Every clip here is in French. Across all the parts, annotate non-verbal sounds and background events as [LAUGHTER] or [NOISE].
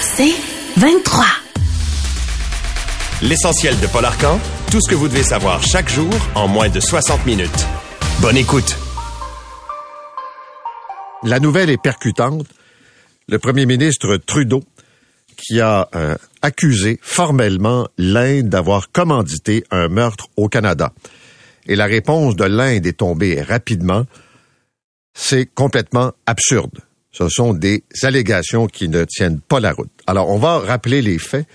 C'est 23. L'essentiel de Paul Arcan, tout ce que vous devez savoir chaque jour en moins de 60 minutes. Bonne écoute. La nouvelle est percutante. Le premier ministre Trudeau qui a euh, accusé formellement l'Inde d'avoir commandité un meurtre au Canada. Et la réponse de l'Inde est tombée rapidement. C'est complètement absurde. Ce sont des allégations qui ne tiennent pas la route. Alors, on va rappeler les faits.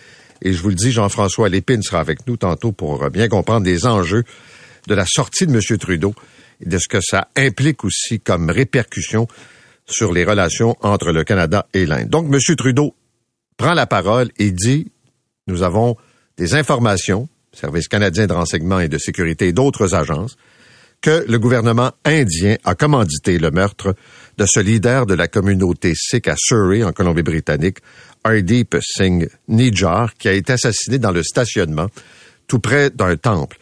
Et je vous le dis, Jean-François Lépine sera avec nous tantôt pour bien comprendre les enjeux de la sortie de M. Trudeau et de ce que ça implique aussi comme répercussion sur les relations entre le Canada et l'Inde. Donc, M. Trudeau prend la parole et dit, nous avons des informations, Service canadien de renseignement et de sécurité et d'autres agences, que le gouvernement indien a commandité le meurtre de ce leader de la communauté sikh à Surrey, en Colombie-Britannique, Hardeep Singh Nijjar, qui a été assassiné dans le stationnement tout près d'un temple.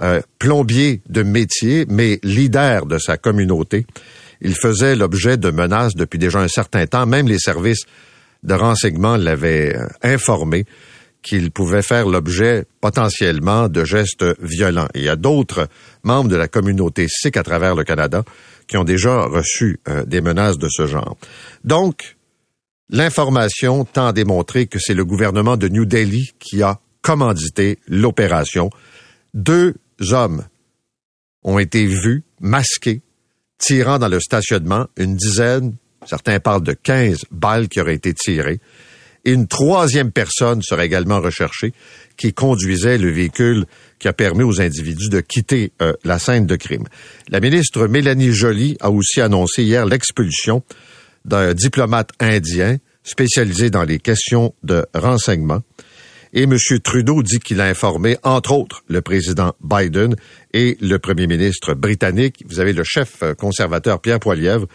Euh, plombier de métier, mais leader de sa communauté, il faisait l'objet de menaces depuis déjà un certain temps. Même les services de renseignement l'avait euh, informé qu'il pouvait faire l'objet potentiellement de gestes violents. il y a d'autres membres de la communauté sikh à travers le Canada qui ont déjà reçu euh, des menaces de ce genre. Donc, l'information tend à démontrer que c'est le gouvernement de New Delhi qui a commandité l'opération. Deux hommes ont été vus masqués tirant dans le stationnement une dizaine, Certains parlent de 15 balles qui auraient été tirées. Et une troisième personne serait également recherchée qui conduisait le véhicule qui a permis aux individus de quitter euh, la scène de crime. La ministre Mélanie Joly a aussi annoncé hier l'expulsion d'un diplomate indien spécialisé dans les questions de renseignement. Et M. Trudeau dit qu'il a informé, entre autres, le président Biden et le premier ministre britannique. Vous avez le chef conservateur Pierre Poilievre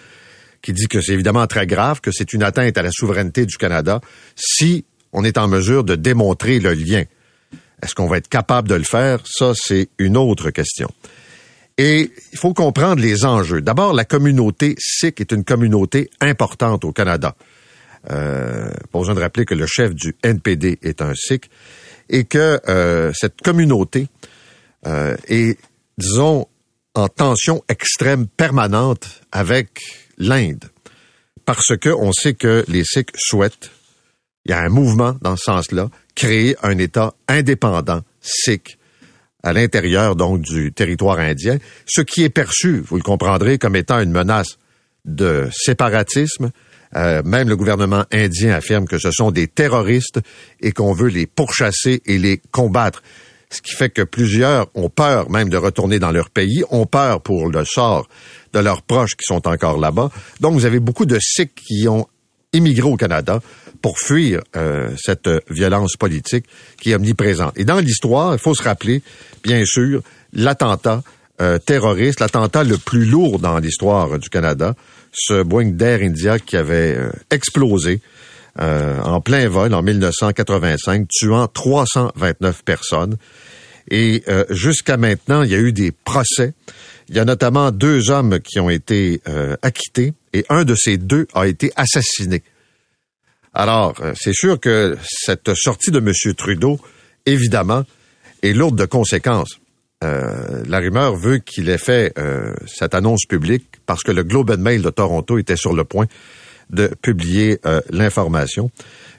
qui dit que c'est évidemment très grave, que c'est une atteinte à la souveraineté du Canada si on est en mesure de démontrer le lien. Est-ce qu'on va être capable de le faire? Ça, c'est une autre question. Et il faut comprendre les enjeux. D'abord, la communauté sikh est une communauté importante au Canada. Euh, pas besoin de rappeler que le chef du NPD est un sikh et que euh, cette communauté euh, est, disons, en tension extrême permanente avec l'Inde. Parce que on sait que les Sikhs souhaitent, il y a un mouvement dans ce sens-là, créer un État indépendant sikh à l'intérieur donc du territoire indien, ce qui est perçu, vous le comprendrez, comme étant une menace de séparatisme. Euh, même le gouvernement indien affirme que ce sont des terroristes et qu'on veut les pourchasser et les combattre ce qui fait que plusieurs ont peur même de retourner dans leur pays, ont peur pour le sort de leurs proches qui sont encore là-bas. Donc, vous avez beaucoup de Sikhs qui ont immigré au Canada pour fuir euh, cette violence politique qui est omniprésente. Et dans l'histoire, il faut se rappeler, bien sûr, l'attentat euh, terroriste, l'attentat le plus lourd dans l'histoire du Canada, ce Boeing d'Air India qui avait euh, explosé en plein vol en 1985, tuant 329 personnes. Et jusqu'à maintenant, il y a eu des procès il y a notamment deux hommes qui ont été euh, acquittés et un de ces deux a été assassiné. Alors, euh, c'est sûr que cette sortie de M. Trudeau, évidemment, est lourde de conséquences. Euh, la rumeur veut qu'il ait fait cette annonce publique parce que le Globe and Mail de Toronto était sur le point de publier l'information.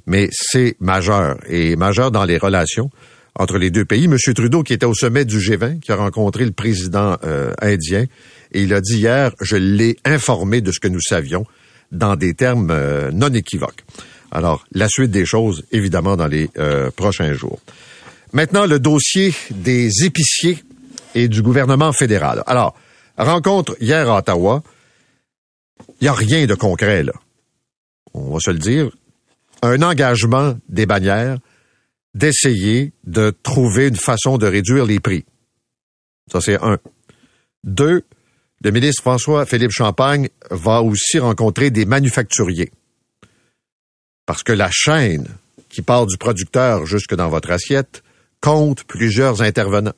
Mais c'est majeur et majeur dans les relations entre les deux pays. M. Trudeau, qui était au sommet du G20, qui a rencontré le président euh, indien, et il a dit hier, je l'ai informé de ce que nous savions dans des termes euh, non équivoques. Alors, la suite des choses, évidemment, dans les euh, prochains jours. Maintenant, le dossier des épiciers et du gouvernement fédéral. Alors, rencontre hier à Ottawa. Il n'y a rien de concret, là. On va se le dire. un engagement des bannières d'essayer de trouver une façon de réduire les prix. Ça, c'est un. Deux, le ministre François-Philippe Champagne va aussi rencontrer des manufacturiers. Parce que la chaîne qui part du producteur jusque dans votre assiette compte plusieurs intervenants.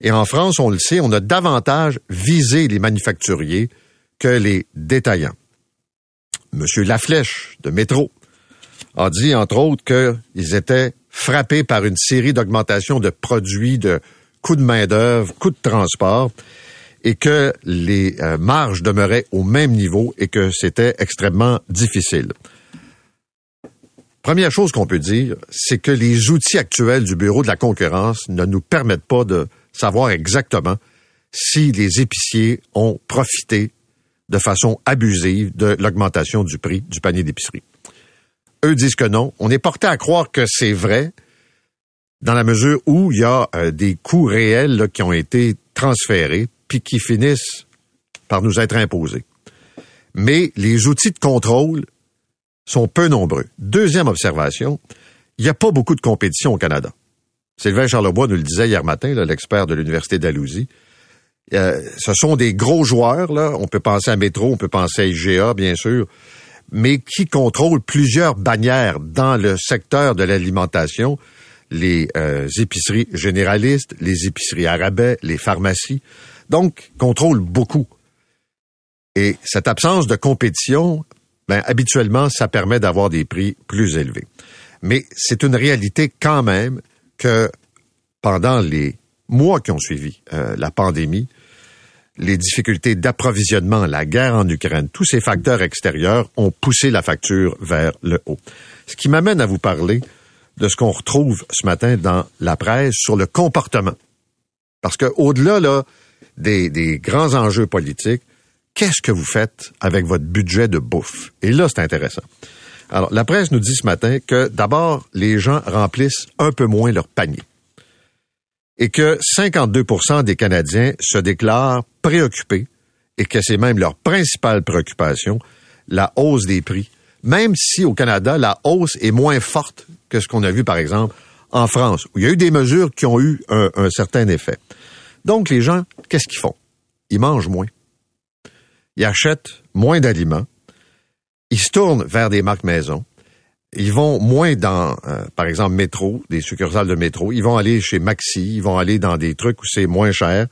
Et en France, on le sait, on a davantage visé les manufacturiers que les détaillants. Monsieur Laflèche de Métro a dit, entre autres, qu'ils étaient frappés par une série d'augmentations de produits, de coûts de main-d'œuvre, coûts de transport, et que les euh, marges demeuraient au même niveau et que c'était extrêmement difficile. Première chose qu'on peut dire, c'est que les outils actuels du Bureau de la concurrence ne nous permettent pas de savoir exactement si les épiciers ont profité de façon abusive de l'augmentation du prix du panier d'épicerie. Eux disent que non. On est porté à croire que c'est vrai dans la mesure où il y a euh, des coûts réels qui ont été transférés puis qui finissent par nous être imposés. Mais les outils de contrôle sont peu nombreux. Deuxième observation, il n'y a pas beaucoup de compétition au Canada. Sylvain Charlebois nous le disait hier matin, l'expert de l'Université d'Alousie. Euh, ce sont des gros joueurs, là. On peut penser à Métro, on peut penser à IGA, bien sûr, mais qui contrôlent plusieurs bannières dans le secteur de l'alimentation, les euh, épiceries généralistes, les épiceries arabais, les pharmacies. Donc, contrôlent beaucoup. Et cette absence de compétition ben, habituellement, ça permet d'avoir des prix plus élevés. Mais c'est une réalité quand même que pendant les mois qui ont suivi euh, la pandémie, les difficultés d'approvisionnement, la guerre en Ukraine, tous ces facteurs extérieurs ont poussé la facture vers le haut. Ce qui m'amène à vous parler de ce qu'on retrouve ce matin dans la presse sur le comportement. Parce que au-delà là des, des grands enjeux politiques, qu'est-ce que vous faites avec votre budget de bouffe? Et là, c'est intéressant. Alors, la presse nous dit ce matin que d'abord, les gens remplissent un peu moins leur panier et que 52% des Canadiens se déclarent préoccupés et que c'est même leur principale préoccupation, la hausse des prix, même si au Canada, la hausse est moins forte que ce qu'on a vu, par exemple, en France, où il y a eu des mesures qui ont eu un, un certain effet. Donc, les gens, qu'est-ce qu'ils font? Ils mangent moins ils achètent moins d'aliments, ils se tournent vers des marques maison, ils vont moins dans, euh, par exemple, métro, des succursales de métro, ils vont aller chez Maxi, ils vont aller dans des trucs où c'est moins cher.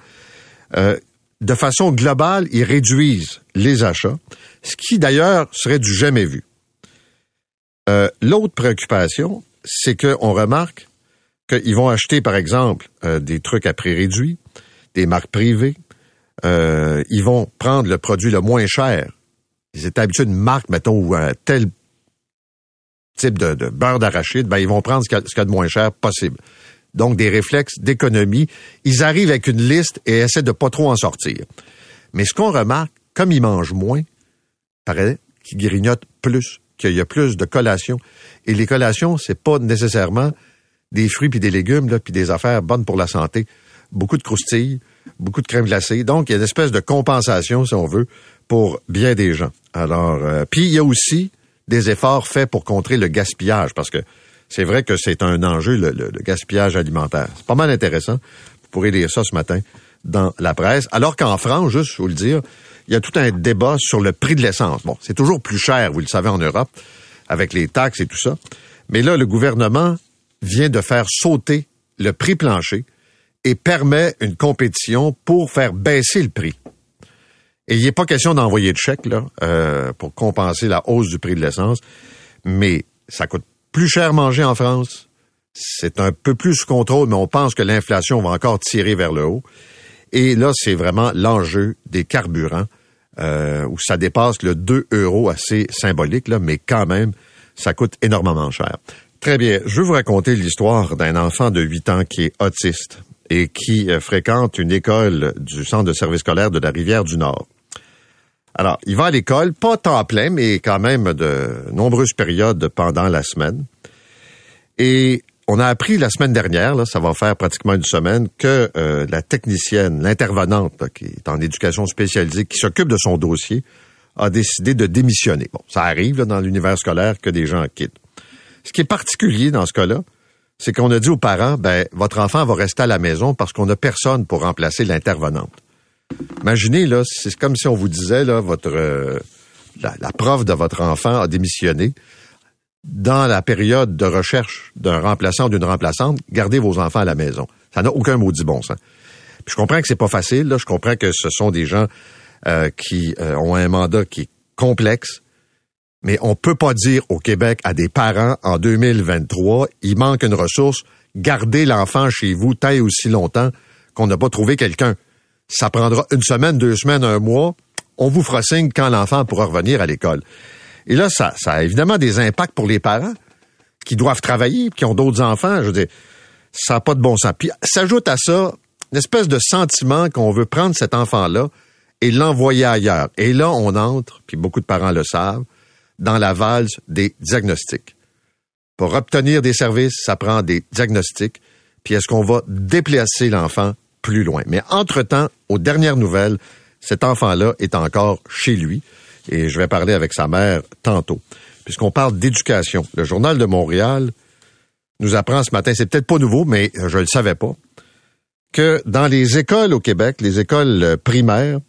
Euh, de façon globale, ils réduisent les achats, ce qui d'ailleurs serait du jamais vu. Euh, l'autre préoccupation, c'est qu'on remarque qu'ils vont acheter, par exemple, des trucs à prix réduit, des marques privées, euh, ils vont prendre le produit le moins cher. Ils étaient habitués d'une marque, mettons, ou un tel type de, beurre d'arachide, ben, ils vont prendre ce qu'il y, a de moins cher possible. Donc, des réflexes d'économie. Ils arrivent avec une liste et essaient de pas trop en sortir. Mais ce qu'on remarque, comme ils mangent moins, paraît qu'ils grignotent plus, qu'il y a plus de collations. Et les collations, c'est pas nécessairement des fruits puis des légumes, là, puis des affaires bonnes pour la santé. Beaucoup de croustilles, beaucoup de crème glacée. Donc, il y a une espèce de compensation, si on veut, pour bien des gens. Alors, euh, puis il y a aussi des efforts faits pour contrer le gaspillage, parce que c'est vrai que c'est un enjeu, le, gaspillage alimentaire. C'est pas mal intéressant. Vous pourrez lire ça ce matin dans la presse. Alors qu'en France, juste, vous le dire, il y a tout un débat sur le prix de l'essence. Bon, c'est toujours plus cher, vous le savez, en Europe, avec les taxes et tout ça. Mais là, le gouvernement vient de faire sauter le prix plancher et permet une compétition pour faire baisser le prix. Et il n'est pas question d'envoyer de chèque là, euh, pour compenser la hausse du prix de l'essence, mais ça coûte plus cher manger en France. C'est un peu plus sous contrôle, mais on pense que l'inflation va encore tirer vers le haut. Et là, c'est vraiment l'enjeu des carburants, euh, où ça dépasse le 2 euros assez symbolique, là, mais quand même, ça coûte énormément cher. Très bien. Je vais vous raconter l'histoire d'un enfant de 8 ans qui est autiste et qui euh, fréquente une école du centre de service scolaire de la Rivière du Nord. Alors, il va à l'école, pas temps plein, mais quand même de nombreuses périodes pendant la semaine. Et on a appris la semaine dernière, là, ça va faire pratiquement une semaine, que euh, la technicienne, l'intervenante qui est en éducation spécialisée, qui s'occupe de son dossier, a décidé de démissionner. Bon, ça arrive là, dans l'univers scolaire que des gens quittent. Ce qui est particulier dans ce cas-là, c'est qu'on a dit aux parents, ben, votre enfant va rester à la maison parce qu'on n'a personne pour remplacer l'intervenante. Imaginez, là, c'est comme si on vous disait, là, votre, euh, la, la prof de votre enfant a démissionné. Dans la période de recherche d'un remplaçant ou d'une remplaçante, gardez vos enfants à la maison. Ça n'a aucun maudit bon sens. Puis je comprends que c'est pas facile, là. Je comprends que ce sont des gens euh, qui euh, ont un mandat qui est complexe. Mais on peut pas dire au Québec à des parents en 2023, il manque une ressource, gardez l'enfant chez vous tant aussi longtemps qu'on n'a pas trouvé quelqu'un. Ça prendra une semaine, deux semaines, un mois. On vous fera signe quand l'enfant pourra revenir à l'école. Et là, ça, ça a évidemment des impacts pour les parents qui doivent travailler, qui ont d'autres enfants. Je veux dire, ça n'a pas de bon sens. Puis s'ajoute à ça une espèce de sentiment qu'on veut prendre cet enfant-là et l'envoyer ailleurs. Et là, on entre, puis beaucoup de parents le savent, dans la valse des diagnostics. Pour obtenir des services, ça prend des diagnostics. Puis est-ce qu'on va déplacer l'enfant plus loin? Mais entre-temps, aux dernières nouvelles, cet enfant-là est encore chez lui. Et je vais parler avec sa mère tantôt. Puisqu'on parle d'éducation. Le Journal de Montréal nous apprend ce matin, c'est peut-être pas nouveau, mais je ne le savais pas, que dans les écoles au Québec, les écoles primaires,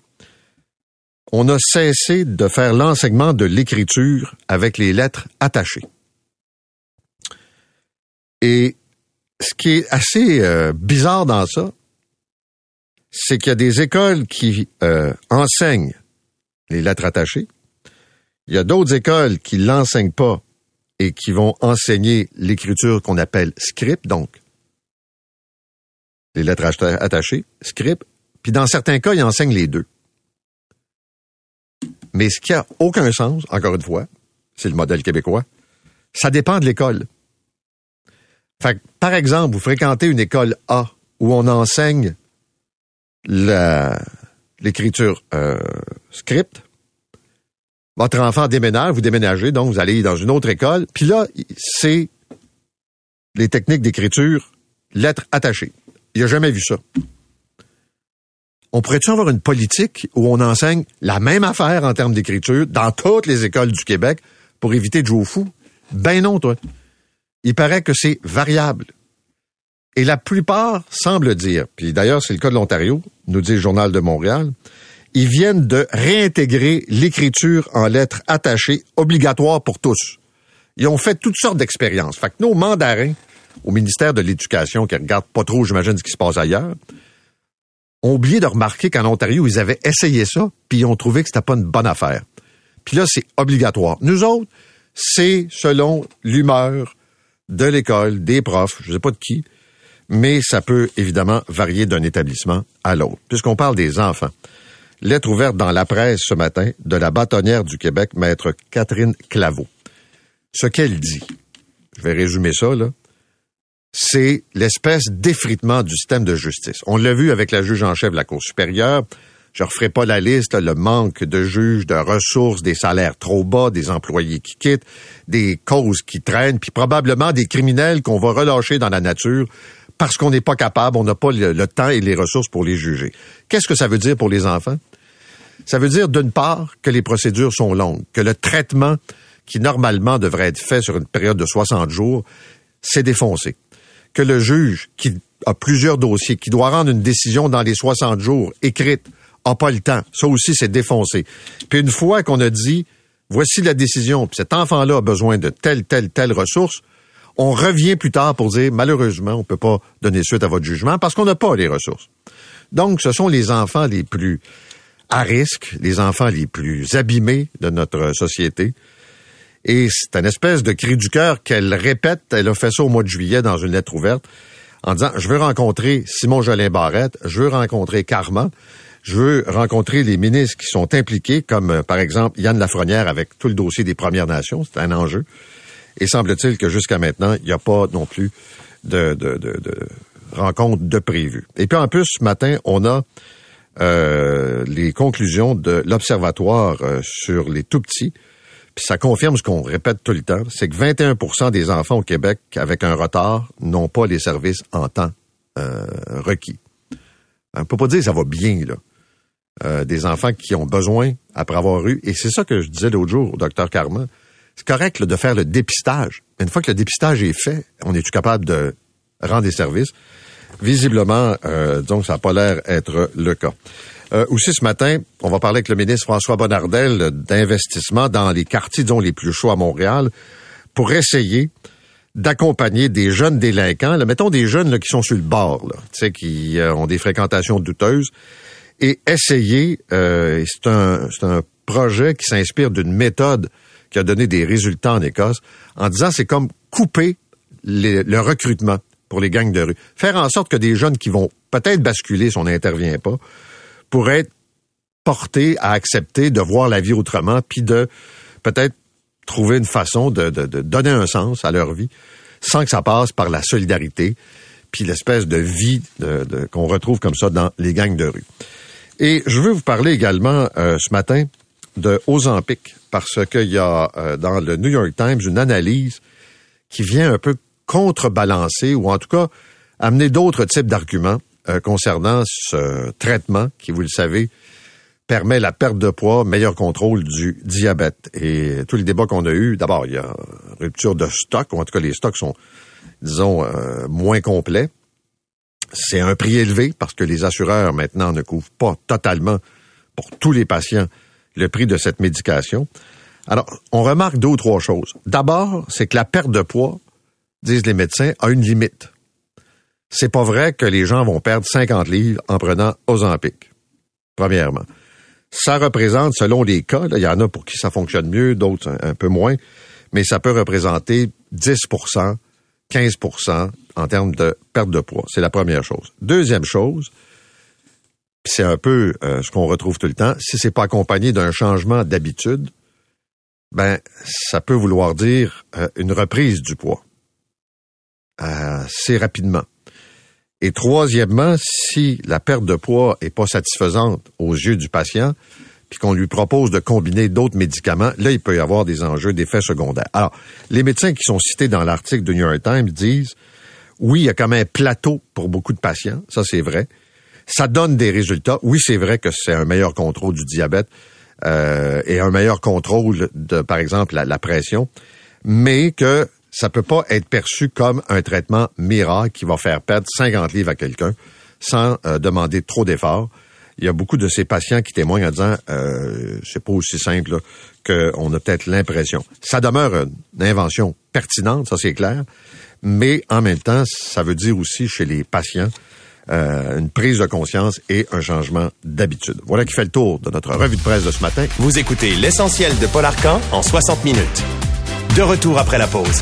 on a cessé de faire l'enseignement de l'écriture avec les lettres attachées. Et ce qui est assez euh, bizarre dans ça, c'est qu'il y a des écoles qui euh, enseignent les lettres attachées. Il y a d'autres écoles qui l'enseignent pas et qui vont enseigner l'écriture qu'on appelle script, donc les lettres attachées, script. Puis dans certains cas, ils enseignent les deux. Mais ce qui a aucun sens, encore une fois, c'est le modèle québécois, ça dépend de l'école. Par exemple, vous fréquentez une école A où on enseigne l'écriture euh, script. Votre enfant déménage, vous déménagez, donc vous allez dans une autre école. Puis là, c'est les techniques d'écriture lettres attachées. Il n'a jamais vu ça on pourrait-tu avoir une politique où on enseigne la même affaire en termes d'écriture dans toutes les écoles du Québec pour éviter de jouer fou? Ben non, toi. Il paraît que c'est variable. Et la plupart semblent dire, puis d'ailleurs c'est le cas de l'Ontario, nous dit le Journal de Montréal, ils viennent de réintégrer l'écriture en lettres attachées obligatoire pour tous. Ils ont fait toutes sortes d'expériences. Fait que nos mandarins au ministère de l'Éducation, qui regardent pas trop, j'imagine, ce qui se passe ailleurs, ont oublié de remarquer qu'en Ontario, ils avaient essayé ça, puis ils ont trouvé que c'était pas une bonne affaire. Puis là, c'est obligatoire. Nous autres, c'est selon l'humeur de l'école, des profs, je sais pas de qui, mais ça peut évidemment varier d'un établissement à l'autre. Puisqu'on parle des enfants. Lettre ouverte dans la presse ce matin de la bâtonnière du Québec, maître Catherine Claveau. Ce qu'elle dit, je vais résumer ça, là c'est l'espèce d'effritement du système de justice. On l'a vu avec la juge en chef de la Cour supérieure. Je referai pas la liste, le manque de juges, de ressources, des salaires trop bas, des employés qui quittent, des causes qui traînent, puis probablement des criminels qu'on va relâcher dans la nature parce qu'on n'est pas capable, on n'a pas le, temps et les ressources pour les juger. Qu'est-ce que ça veut dire pour les enfants? Ça veut dire, d'une part, que les procédures sont longues, que le traitement qui normalement devrait être fait sur une période de 60 jours, s'est défoncé que le juge, qui a plusieurs dossiers, qui doit rendre une décision dans les 60 jours, écrite, a pas le temps. Ça aussi, c'est défoncé. Puis une fois qu'on a dit, voici la décision, puis cet enfant-là a besoin de telle, telle, telle ressource, on revient plus tard pour dire, malheureusement, on peut pas donner suite à votre jugement parce qu'on n'a pas les ressources. Donc, ce sont les enfants les plus à risque, les enfants les plus abîmés de notre société, et c'est une espèce de cri du cœur qu'elle répète. Elle a fait ça au mois de juillet dans une lettre ouverte en disant, je veux rencontrer Simon Jolin Barrette, je veux rencontrer Carman, je veux rencontrer les ministres qui sont impliqués, comme euh, par exemple Yann Lafrenière avec tout le dossier des Premières Nations. C'est un enjeu. Et semble-t-il que jusqu'à maintenant, il n'y a pas non plus de, de, de, de rencontre de prévu. Et puis en plus, ce matin, on a euh, les conclusions de l'Observatoire euh, sur les tout-petits puis ça confirme ce qu'on répète tout le temps, c'est que 21% des enfants au Québec avec un retard n'ont pas les services en temps euh, requis. On peut pas dire que ça va bien, là. euh, des enfants qui ont besoin après avoir eu, et c'est ça que je disais l'autre jour au docteur Carman, c'est correct là, de faire le dépistage. Une fois que le dépistage est fait, on est-tu capable de rendre des services? Visiblement, euh, donc, ça n'a pas l'air être le cas. Euh, aussi ce matin, on va parler avec le ministre François Bonnardel d'investissement dans les quartiers, disons, les plus chauds à Montréal pour essayer d'accompagner des jeunes délinquants, là, mettons des jeunes là, qui sont sur le bord, là, qui euh, ont des fréquentations douteuses, et essayer, euh, c'est un, un projet qui s'inspire d'une méthode qui a donné des résultats en Écosse, en disant c'est comme couper le recrutement pour les gangs de rue. Faire en sorte que des jeunes qui vont peut-être basculer si on n'intervient pas, pourraient être portés à accepter de voir la vie autrement, puis de peut-être trouver une façon de, de- donner un sens à leur vie sans que ça passe par la solidarité, puis l'espèce de vie qu'on retrouve comme ça dans les gangs de rue. Et je veux vous parler également euh, ce matin de Ozempic, parce qu'il y a euh, dans le New York Times une analyse qui vient un peu contrebalancer, ou en tout cas amener d'autres types d'arguments euh, concernant ce traitement qui, vous le savez, permet la perte de poids, meilleur contrôle du diabète. Et tous les débats qu'on a eus, d'abord, il y a rupture de stock, ou en tout cas les stocks sont, disons, euh, moins complets. C'est un prix élevé parce que les assureurs maintenant ne couvrent pas totalement pour tous les patients le prix de cette médication. Alors, on remarque deux ou trois choses. D'abord, c'est que la perte de poids, disent les médecins, a une limite. C'est pas vrai que les gens vont perdre 50 livres en prenant Ozempic. Premièrement. Ça représente, selon les cas, il y en a pour qui ça fonctionne mieux, d'autres un, peu moins, mais ça peut représenter 10% 15% en termes de perte de poids. C'est la première chose. Deuxième chose, c'est un peu euh, ce qu'on retrouve tout le temps, si c'est pas accompagné d'un changement d'habitude, ben ça peut vouloir dire euh, une reprise du poids assez rapidement. Et troisièmement, si la perte de poids est pas satisfaisante aux yeux du patient, puis qu'on lui propose de combiner d'autres médicaments, là, il peut y avoir des enjeux d'effets secondaires. Alors, les médecins qui sont cités dans l'article du New York Times disent, oui, il y a quand même un plateau pour beaucoup de patients, ça c'est vrai. Ça donne des résultats. Oui, c'est vrai que c'est un meilleur contrôle du diabète euh, et un meilleur contrôle de, par exemple, la, la pression, mais que ça peut pas être perçu comme un traitement miracle qui va faire perdre 50 livres à quelqu'un sans euh, demander trop d'efforts. Il y a beaucoup de ces patients qui témoignent en disant euh, c'est pas aussi simple qu'on a peut-être l'impression. Ça demeure une invention pertinente, ça c'est clair, mais en même temps, ça veut dire aussi chez les patients euh, une prise de conscience et un changement d'habitude. Voilà qui fait le tour de notre revue de presse de ce matin. Vous écoutez l'essentiel de Paul Arcan en 60 minutes. De retour après la pause.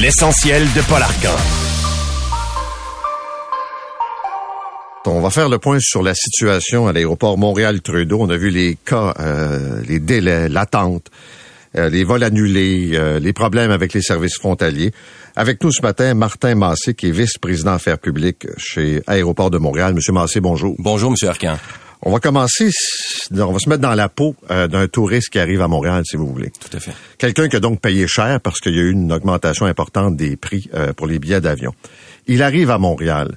L'essentiel de Paul Arcan. On va faire le point sur la situation à l'aéroport Montréal-Trudeau. On a vu les cas, euh, les délais, l'attente, euh, les vols annulés, euh, les problèmes avec les services frontaliers. Avec nous ce matin, Martin Massé, qui est vice-président affaires publiques chez Aéroport de Montréal. Monsieur Massé, bonjour. Bonjour, Monsieur Arcan. On va commencer, on va se mettre dans la peau euh, d'un touriste qui arrive à Montréal, si vous voulez. Tout à fait. Quelqu'un qui a donc payé cher parce qu'il y a eu une augmentation importante des prix euh, pour les billets d'avion. Il arrive à Montréal.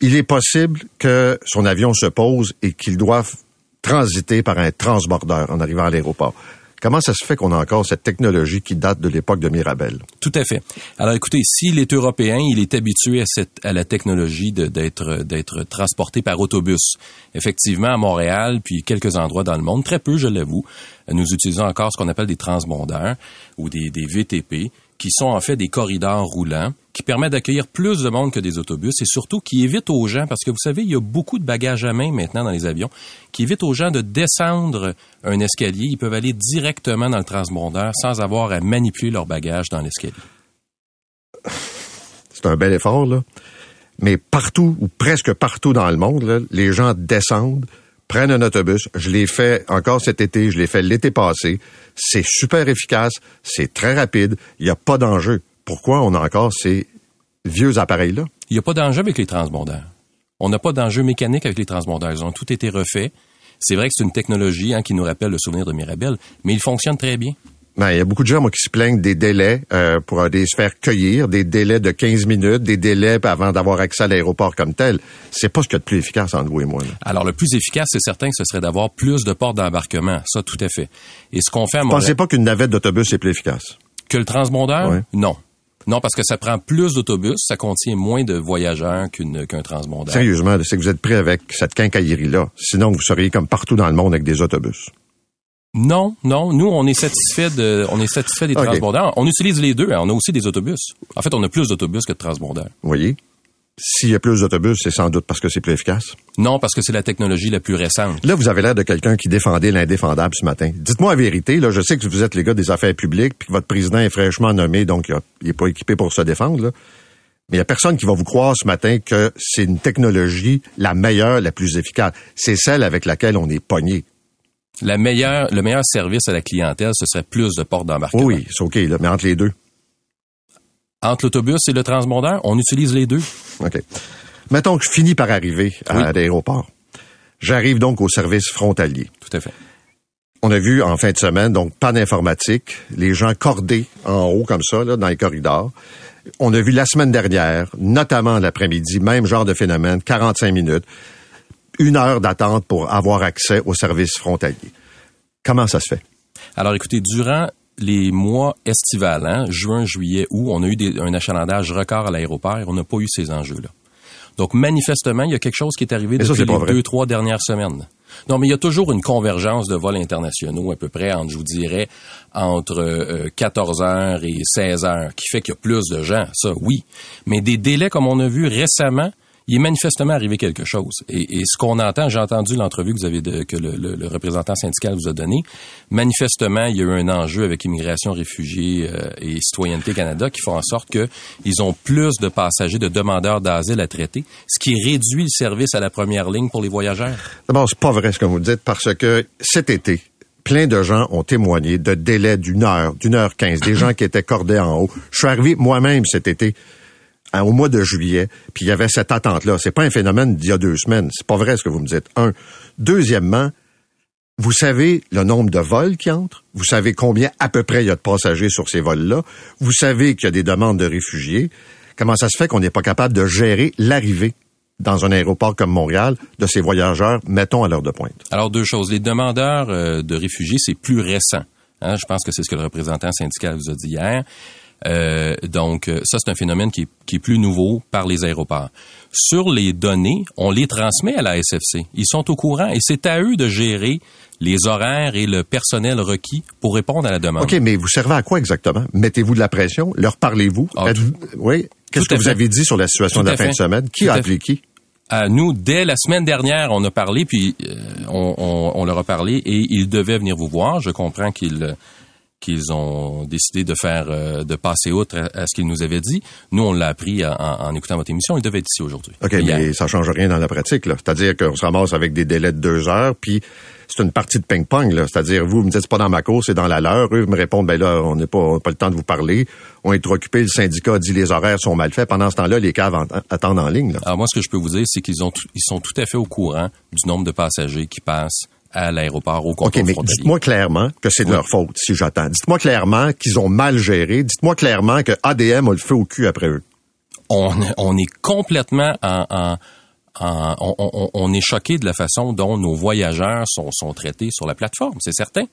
Il est possible que son avion se pose et qu'il doive transiter par un transbordeur en arrivant à l'aéroport. Comment ça se fait qu'on a encore cette technologie qui date de l'époque de Mirabel? Tout à fait. Alors écoutez, s'il est européen, il est habitué à, la technologie d'être transporté par autobus. Effectivement, à Montréal, puis quelques endroits dans le monde, très peu, je l'avoue, nous utilisons encore ce qu'on appelle des transbondeurs ou des VTP, qui sont en fait des corridors roulants qui permettent d'accueillir plus de monde que des autobus et surtout qui évitent aux gens, parce que vous savez, il y a beaucoup de bagages à main maintenant dans les avions, qui évitent aux gens de descendre un escalier. Ils peuvent aller directement dans le transbondeur sans avoir à manipuler leur bagage dans l'escalier. [LAUGHS] C'est un bel effort, là. Mais partout, ou presque partout dans le monde, les gens descendent, prennent un autobus. Je l'ai fait encore cet été, je l'ai fait l'été passé. C'est super efficace, c'est très rapide, il n'y a pas d'enjeu. Pourquoi on a encore ces vieux appareils-là? Il n'y a pas d'enjeu avec les transbondeurs. On n'a pas d'enjeu mécanique avec les transbondeurs. Ils ont tout été refaits. C'est vrai que c'est une technologie hein, qui nous rappelle le souvenir de Mirabel, mais il fonctionne très bien. Ben, il y a beaucoup de gens moi, qui se plaignent des délais euh, pour aller se faire cueillir, des délais de 15 minutes, des délais avant d'avoir accès à l'aéroport comme tel. C'est pas ce qu'il y a de plus efficace entre vous et moi. là. Alors, le plus efficace, c'est certain que ce serait d'avoir plus de portes d'embarquement. Ça, tout à fait. Et ce qu'on fait à Montréal... pensez pas qu'une navette d'autobus est plus efficace? Que le transbondeur? Ouais. Non. Non, parce que ça prend plus d'autobus, ça contient moins de voyageurs qu'une- qu'un transbondeur. Sérieusement, c'est que vous êtes prêt avec cette quincaillerie-là. Sinon, vous seriez comme partout dans le monde avec des autobus. Non, non. Nous, on est satisfait de, on est satisfait des Ok. transbondeurs. On utilise les deux. hein. On a aussi des autobus. En fait, on a plus d'autobus que de transbondeurs. Vous voyez? S'il y a plus d'autobus, c'est sans doute parce que c'est plus efficace. Non, parce que c'est la technologie la plus récente. Là, vous avez l'air de quelqu'un qui défendait l'indéfendable ce matin. Dites-moi la vérité. Là, je sais que vous êtes les gars des affaires publiques, puis que votre président est fraîchement nommé, donc il a- il est pas équipé pour se défendre. Là. Mais il y a personne qui va vous croire ce matin que c'est une technologie la meilleure, la plus efficace. C'est celle avec laquelle on est pogné. La meilleure, le meilleur service à la clientèle, ce serait plus de portes d'embarquement. Oui, oui, c'est OK, là, mais entre les deux. Entre l'autobus et le transbondeur, on utilise les deux. OK. Mettons que je finis par arriver à Oui. l'aéroport. J'arrive donc au service frontalier. Tout à fait. On a vu en fin de semaine, donc pas d'informatique, les gens cordés en haut comme ça, là, dans les corridors. On a vu la semaine dernière, notamment l'après-midi, même genre de phénomène, 45 minutes, une heure d'attente pour avoir accès au service frontalier. Comment ça se fait? Alors, écoutez, durant les mois estivales, hein, juin, juillet, août, on a eu des- un achalandage record à l'aéroport et on n'a pas eu ces enjeux-là. Donc, manifestement, il y a quelque chose qui est arrivé Mais depuis les vrai. deux, trois dernières semaines. Non, mais il y a toujours une convergence de vols internationaux à peu près entre, je vous dirais, entre euh, 14 heures et 16 heures, qui fait qu'il y a plus de gens, ça, oui. Mais des délais comme on a vu récemment, il est manifestement arrivé quelque chose. Et, et ce qu'on entend, j'ai entendu l'entrevue que vous avez de- que le, le- le représentant syndical vous a donné. Manifestement, il y a eu un enjeu avec immigration, réfugiés euh, et citoyenneté Canada qui font en sorte que ils ont plus de passagers, de demandeurs d'asile à traiter, ce qui réduit le service à la première ligne pour les voyageurs. D'abord, c'est pas vrai ce que vous dites parce que cet été, plein de gens ont témoigné de délais d'une heure, d'une heure quinze, des [CLEARS THROAT] gens qui étaient cordés en haut. Je suis arrivé moi-même cet été hein, au mois de juillet, puis il y avait cette attente-là. C'est pas un phénomène d'il y a deux semaines. C'est pas vrai ce que vous me dites. Un. Deuxièmement, vous savez le nombre de vols qui entrent. Vous savez combien à peu près il y a de passagers sur ces vols-là. Vous savez qu'il y a des demandes de réfugiés. Comment ça se fait qu'on n'est pas capable de gérer l'arrivée dans un aéroport comme Montréal de ces voyageurs, mettons à l'heure de pointe? Alors, deux choses. Les demandeurs euh, de réfugiés, c'est plus récent. Hein, je pense que c'est ce que le représentant syndical vous a dit hier. Euh, donc, euh, ça, c'est un phénomène qui est, qui est plus nouveau par les aéroports. Sur les données, on les transmet à la SFC. Ils sont au courant et c'est à eux de gérer les horaires et le personnel requis pour répondre à la demande. OK, mais vous servez à quoi exactement? Mettez-vous de la pression? Leur parlez-vous? Ah, oui? Qu'est-ce que vous fait. avez dit sur la situation Tout de la fin de semaine? Qui Tout a appelé qui? À nous, dès la semaine dernière, on a parlé, puis euh, on, on- on leur a parlé, et ils devaient venir vous voir. Je comprends qu'ils euh, qu'ils ont décidé de faire, euh, de passer outre à, à ce qu'ils nous avaient dit. Nous, on l'a appris en, en écoutant votre émission. Ils devaient être ici aujourd'hui. OK, Hier. mais ça change rien dans la pratique. C'est-à-dire qu'on se ramasse avec des délais de deux heures, puis c'est une partie de ping-pong. C'est-à-dire, vous me dites, c'est pas dans ma course, c'est dans la leur. Eux me répondent, ben là, on n'est pas, on n'a pas le temps de vous parler. On est trop occupé, le syndicat dit les horaires sont mal faits. Pendant ce temps-là, les caves en- attendent en ligne, là. Alors moi, ce que je peux vous dire, c'est qu'ils ont, ils sont tout à fait au courant du nombre de passagers qui passent à l'aéroport au OK, mais dites-moi clairement que c'est de leur faute, si j'attends. Dites-moi clairement qu'ils ont mal géré. Dites-moi clairement que ADM a le feu au cul après eux. on, on est complètement en, en- en- on, on- on est choqué de la façon dont nos voyageurs sont, sont traités sur la plateforme, c'est certain.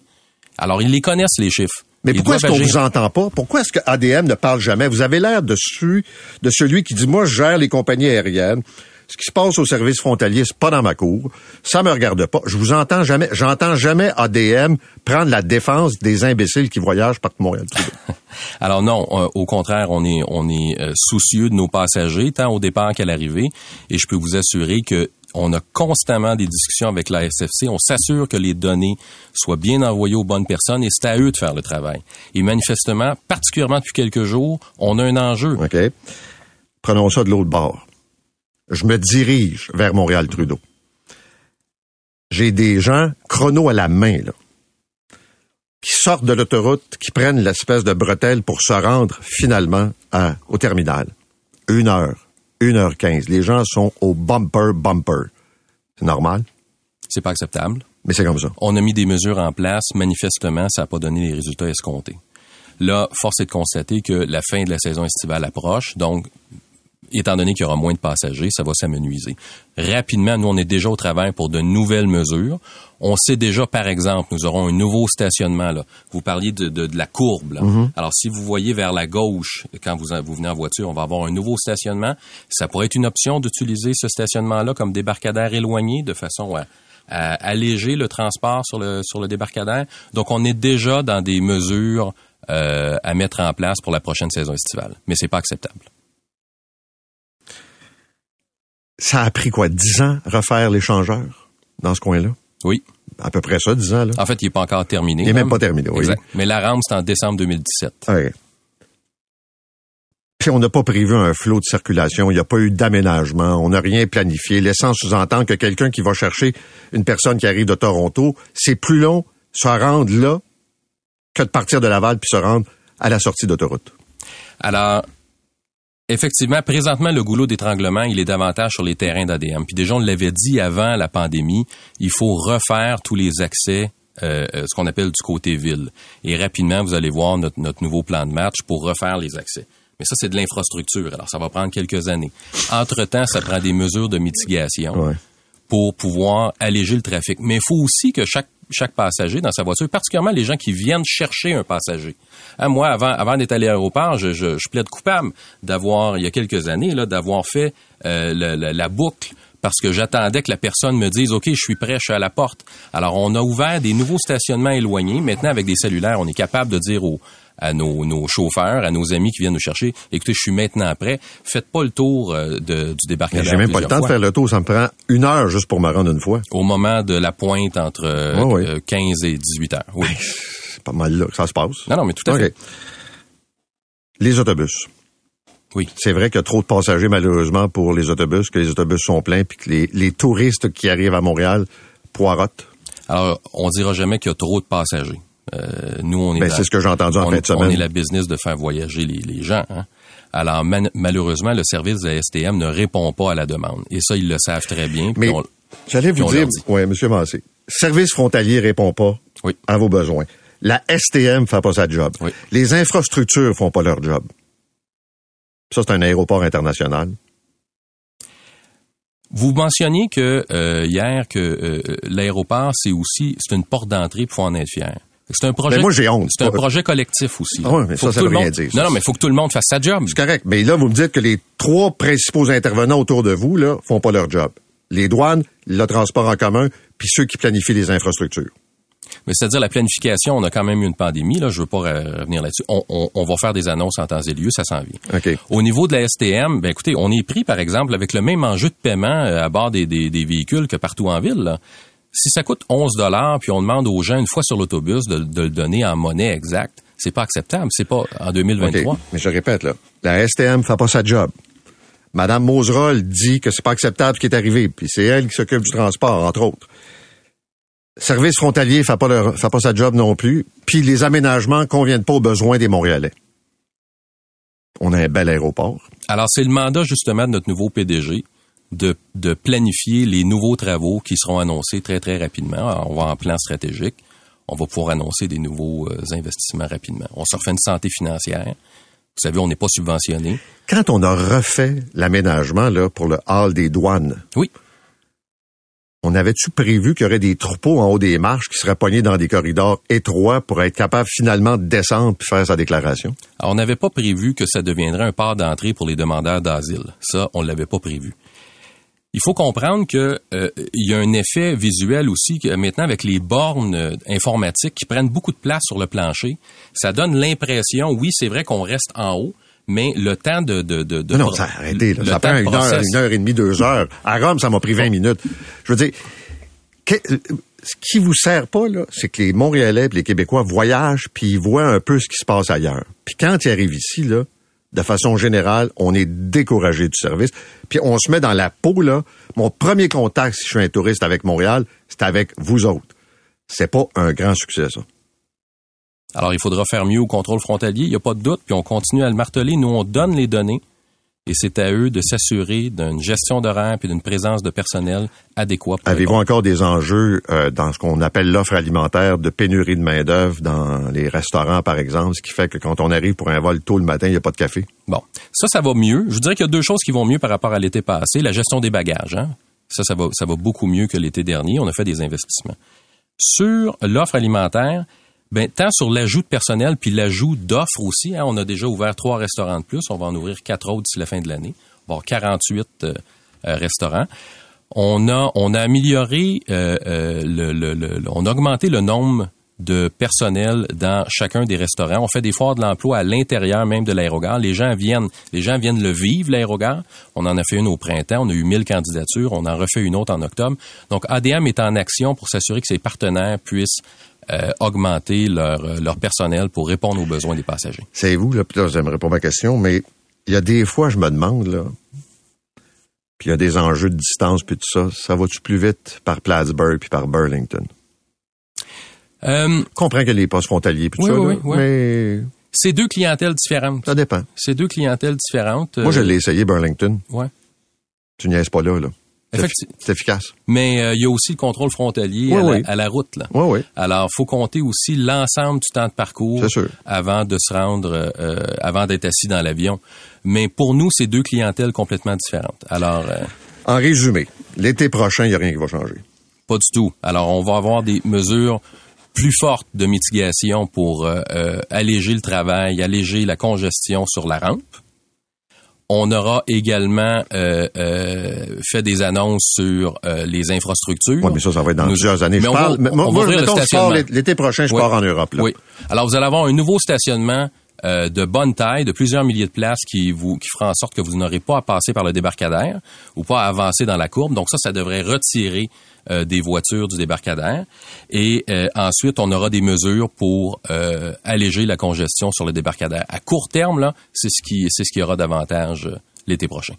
Alors, ils les connaissent, les chiffres. Mais Ils pourquoi est-ce qu'on vous entend pas? Pourquoi est-ce que ADM ne parle jamais? Vous avez l'air de, su- de celui qui dit, moi, je gère les compagnies aériennes. Ce qui se passe au service frontalier, c'est pas dans ma cour. Ça me regarde pas. Je vous entends jamais, j'entends jamais ADM prendre la défense des imbéciles qui voyagent par Montréal. [LAUGHS] Alors non, euh, au contraire, on est, on est euh, soucieux de nos passagers, tant au départ qu'à l'arrivée. Et je peux vous assurer que on a constamment des discussions avec la SFC. On s'assure que les données soient bien envoyées aux bonnes personnes et c'est à eux de faire le travail. Et manifestement, particulièrement depuis quelques jours, on a un enjeu. OK? Prenons ça de l'autre bord. Je me dirige vers Montréal-Trudeau. J'ai des gens, chrono à la main, là, qui sortent de l'autoroute, qui prennent l'espèce de bretelle pour se rendre finalement à, au terminal. Une heure, une heure quinze. Les gens sont au bumper, bumper. C'est normal, C'est pas acceptable. mais c'est comme ça. On a mis des mesures en place. Manifestement, ça n'a pas donné les résultats escomptés. Là, force est de constater que la fin de la saison estivale approche. Donc, étant donné qu'il y aura moins de passagers, ça va s'amenuiser. Rapidement, nous, on est déjà au travail pour de nouvelles mesures. On sait déjà, par exemple, nous aurons un nouveau stationnement. Là. Vous parliez de, de, de la courbe. là. Alors, si vous voyez vers la gauche, quand vous, vous venez en voiture, on va avoir un nouveau stationnement. Ça pourrait être une option d'utiliser ce stationnement-là comme débarcadère éloigné de façon à, à alléger le transport sur le, sur le débarcadère. Donc, on est déjà dans des mesures euh, à mettre en place pour la prochaine saison estivale. Mais c'est pas acceptable. Ça a pris quoi, dix ans refaire l'échangeur dans ce coin-là? Oui. À peu près ça, dix ans, là. En fait, il n'est pas encore terminé. Il est même pas terminé, oui. Exact. Mais la rampe, c'est en décembre 2017. Ouais. Puis on n'a pas prévu un flot de circulation, il n'y a pas eu d'aménagement, on n'a rien planifié, laissant sous-entendre que quelqu'un qui va chercher une personne qui arrive de Toronto, c'est plus long se rendre là que de partir de Laval puis se rendre à la sortie d'autoroute. Alors, effectivement, présentement, le goulot d'étranglement, il est davantage sur les terrains d'ADM. Puis déjà, on l'avait dit avant la pandémie, il faut refaire tous les accès, euh, euh, ce qu'on appelle du côté ville. Et rapidement, vous allez voir notre, notre nouveau plan de match pour refaire les accès. Mais ça, c'est de l'infrastructure. Alors, ça va prendre quelques années. Entre-temps, ça prend des mesures de mitigation Ouais. pour pouvoir alléger le trafic. Mais il faut aussi que chaque chaque passager dans sa voiture, particulièrement les gens qui viennent chercher un passager. Hein, moi, avant, avant d'être à l'aéroport, je, plaide coupable d'avoir, il y a quelques années, là, d'avoir fait euh, la, la- la boucle parce que j'attendais que la personne me dise OK, je suis prêt, je suis à la porte. Alors on a ouvert des nouveaux stationnements éloignés. Maintenant avec des cellulaires, on est capable de dire aux à nos, nos chauffeurs, à nos amis qui viennent nous chercher, écoutez, je suis maintenant prêt. Faites pas le tour euh, de, du débarcadère. J'ai même pas le temps de faire le tour, ça me prend une heure juste pour me rendre une fois. au moment de la pointe entre euh, Ouais, ouais. euh, 15 et 18 heures. Oui. C'est pas mal là que ça se passe. Non, non, mais tout à OK. fait. Les autobus. Oui. C'est vrai qu'il y a trop de passagers, malheureusement, pour les autobus, que les autobus sont pleins, puis que les, les touristes qui arrivent à Montréal poirotent. Alors, on dira jamais qu'il y a trop de passagers. Euh, nous, on est Ben, c'est ce que j'ai entendu en on, fin de on semaine. est la business de faire voyager les, les gens. hein. Alors, man- malheureusement, le service de la STM ne répond pas à la demande. Et ça, ils le savent très bien. Mais on- j'allais vous dire, oui, Monsieur Massé, service frontalier répond pas Oui. à vos besoins. La STM fait pas sa job. Oui. Les infrastructures font pas leur job. Ça, c'est un aéroport international. Vous mentionniez que euh, hier que euh, l'aéroport, c'est aussi c'est une porte d'entrée pour en être fier. C'est un projet. Ben, moi, j'ai honte. C'est un projet collectif aussi. Ah ouais, mais Faut ça, ça veut rien monde- dire. Non, non, mais il faut que tout le monde fasse sa job. C'est correct. Mais là, vous me dites que les trois principaux intervenants autour de vous, là, font pas leur job. Les douanes, le transport en commun, puis ceux qui planifient les infrastructures. Mais c'est-à-dire la planification, on a quand même eu une pandémie, là, je veux pas euh, revenir là-dessus. On, on- on va faire des annonces en temps et lieu, ça s'en vient. OK. Au niveau de la STM, ben écoutez, on est pris, par exemple, avec le même enjeu de paiement euh, à bord des, des- des véhicules que partout en ville. là. Si ça coûte 11 dollars, puis on demande aux gens une fois sur l'autobus de, de le donner en monnaie exacte, c'est pas acceptable. C'est pas en 2023. OK. Mais je répète, là, la STM fait pas sa job. Madame Moseroll dit que c'est pas acceptable ce qui est arrivé, puis c'est elle qui s'occupe du transport, entre autres. Service frontalier fait pas leur, fait pas sa job non plus, puis les aménagements conviennent pas aux besoins des Montréalais. On a un bel aéroport. Alors, c'est le mandat justement de notre nouveau PDG de, de planifier les nouveaux travaux qui seront annoncés très, très rapidement. Alors, on va en plan stratégique. On va pouvoir annoncer des nouveaux euh, investissements rapidement. On se refait une santé financière. Vous savez, on n'est pas subventionné. Quand on a refait l'aménagement là pour le hall des douanes, Oui. on avait-tu prévu qu'il y aurait des troupeaux en haut des marches qui seraient pognés dans des corridors étroits pour être capable finalement de descendre puis faire sa déclaration? Alors, on n'avait pas prévu que ça deviendrait un port d'entrée pour les demandeurs d'asile. Ça, on l'avait pas prévu. Il faut comprendre que euh, il y a un effet visuel aussi que maintenant avec les bornes euh, informatiques qui prennent beaucoup de place sur le plancher, ça donne l'impression, oui, c'est vrai qu'on reste en haut, mais le temps de de de, de Non, ça a arrêté. là. Ça prend une heure, une heure et demie, deux heures. À Rome, ça m'a pris 20 minutes. Je veux dire, que- ce qui vous sert pas, là, c'est que les Montréalais et les Québécois voyagent puis ils voient un peu ce qui se passe ailleurs. Puis quand ils arrivent ici, là, de façon générale, on est découragé du service. Puis on se met dans la peau, là. Mon premier contact, si je suis un touriste avec Montréal, c'est avec vous autres. C'est pas un grand succès, ça. Alors, il faudra faire mieux au contrôle frontalier, il n'y a pas de doute, puis on continue à le marteler. Nous, on donne les données et c'est à eux de s'assurer d'une gestion de rampe et d'une présence de personnel adéquat. pour Avez-vous encore des enjeux euh, dans ce qu'on appelle l'offre alimentaire de pénurie de main-d'œuvre dans les restaurants, par exemple, ce qui fait que quand on arrive pour un vol tôt le matin, il n'y a pas de café? Bon, ça, ça va mieux. Je vous dirais qu'il y a deux choses qui vont mieux par rapport à l'été passé. La gestion des bagages, hein? ça, ça va, ça va beaucoup mieux que l'été dernier. On a fait des investissements. Sur l'offre alimentaire, ben, tant sur l'ajout de personnel puis l'ajout d'offres aussi. hein, on a déjà ouvert trois restaurants de plus. On va en ouvrir quatre autres d'ici la fin de l'année. On va avoir 48 euh, euh, restaurants. On a, on a amélioré, euh, euh, le- on a augmenté le nombre de personnel dans chacun des restaurants. On fait des foires de l'emploi à l'intérieur même de l'aérogare. Les gens viennent, les gens viennent le vivre, l'aérogare. On en a fait une au printemps. On a eu 1000 candidatures. On en refait une autre en octobre. Donc, ADM est en action pour s'assurer que ses partenaires puissent euh, augmenter leur, euh, leur personnel pour répondre aux besoins des passagers. Savez-vous, là, puis là, j'aimerais pas ma question, mais il y a des fois, je me demande, là, puis il y a des enjeux de distance, puis tout ça, ça va-tu plus vite par Plattsburgh puis par Burlington? Euh, Je comprends que les postes frontaliers, puis tout ça, oui, là, oui. mais c'est deux clientèles différentes. ça dépend. C'est deux clientèles différentes. Moi, je l'ai essayé, Burlington. Ouais. Tu niaises pas là, là. C'est efficace. Mais euh, il y a aussi le contrôle frontalier Oui, à, la, oui. à la route. Là. Oui, oui. Alors, faut compter aussi l'ensemble du temps de parcours C'est sûr. avant de se rendre, euh, avant d'être assis dans l'avion. Mais pour nous, c'est deux clientèles complètement différentes. Alors, euh, En résumé, l'été prochain, il n'y a rien qui va changer. pas du tout. Alors, on va avoir des mesures plus fortes de mitigation pour euh, euh, alléger le travail, alléger la congestion sur la rampe. On aura également euh, euh, fait des annonces sur euh, les infrastructures. Oui, mais ça, ça va être dans Nous- plusieurs années. Mais je on parle, va- moi, va mettons, je l'été- prochain, je Oui. pars en Europe, là. Oui. Alors, vous allez avoir un nouveau stationnement euh, de bonne taille, de plusieurs milliers de places qui vous qui fera en sorte que vous n'aurez pas à passer par le débarcadère ou pas à avancer dans la courbe. Donc ça, ça devrait retirer euh, des voitures du débarcadère. Et euh, ensuite, on aura des mesures pour euh, alléger la congestion sur le débarcadère. À court terme, là, c'est ce qui c'est ce qui aura d'avantage euh, l'été prochain.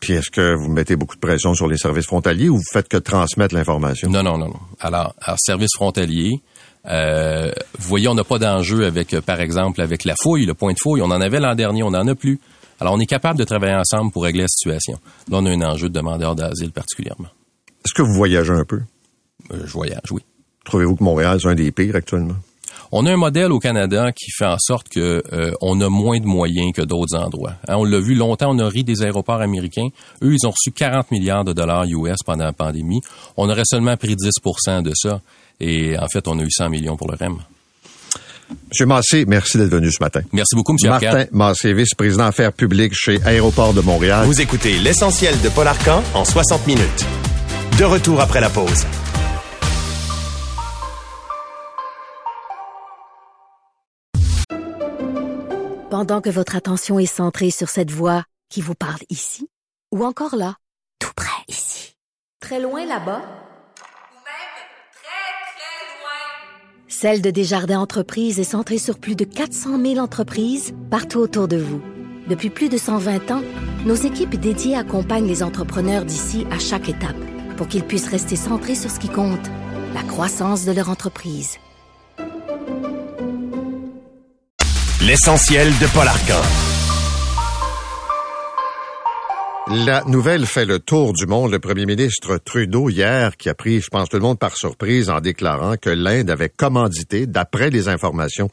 Puis est-ce que vous mettez beaucoup de pression sur les services frontaliers ou vous faites que transmettre l'information? Non, non, non, non. Alors, alors service frontalier. Euh, vous voyez, on n'a pas d'enjeu avec, euh, par exemple, avec la fouille, le point de fouille. On en avait l'an dernier, on n'en a plus. Alors, on est capable de travailler ensemble pour régler la situation. Là, on a un enjeu de demandeurs d'asile particulièrement. Est-ce que vous voyagez un peu? Euh, je voyage, oui. Trouvez-vous que Montréal, c'est un des pires actuellement? On a un modèle au Canada qui fait en sorte que euh, on a moins de moyens que d'autres endroits. Hein, on l'a vu longtemps, on a ri des aéroports américains. Eux, ils ont reçu 40 milliards de dollars US pendant la pandémie. On aurait seulement pris 10% de ça. Et en fait, on a eu 100 millions pour le REM. Monsieur Massé, merci d'être venu ce matin. Merci beaucoup, M. Arcand. Martin Massé, vice-président affaires publiques chez Aéroport de Montréal. Vous écoutez l'essentiel de Paul Arcan en 60 minutes. De retour après la pause. Pendant que votre attention est centrée sur cette voix qui vous parle ici, ou encore là, tout près ici, très loin là-bas, Ou même très, très loin. Celle de Desjardins Entreprises est centrée sur plus de 400 000 entreprises partout autour de vous. Depuis plus de 120 ans, nos équipes dédiées accompagnent les entrepreneurs d'ici à chaque étape pour qu'ils puissent rester centrés sur ce qui compte, la croissance de leur entreprise. L'essentiel de Paul Arcan. La nouvelle fait le tour du monde. Le premier ministre Trudeau, hier, qui a pris, je pense, tout le monde par surprise en déclarant que l'Inde avait commandité, d'après les informations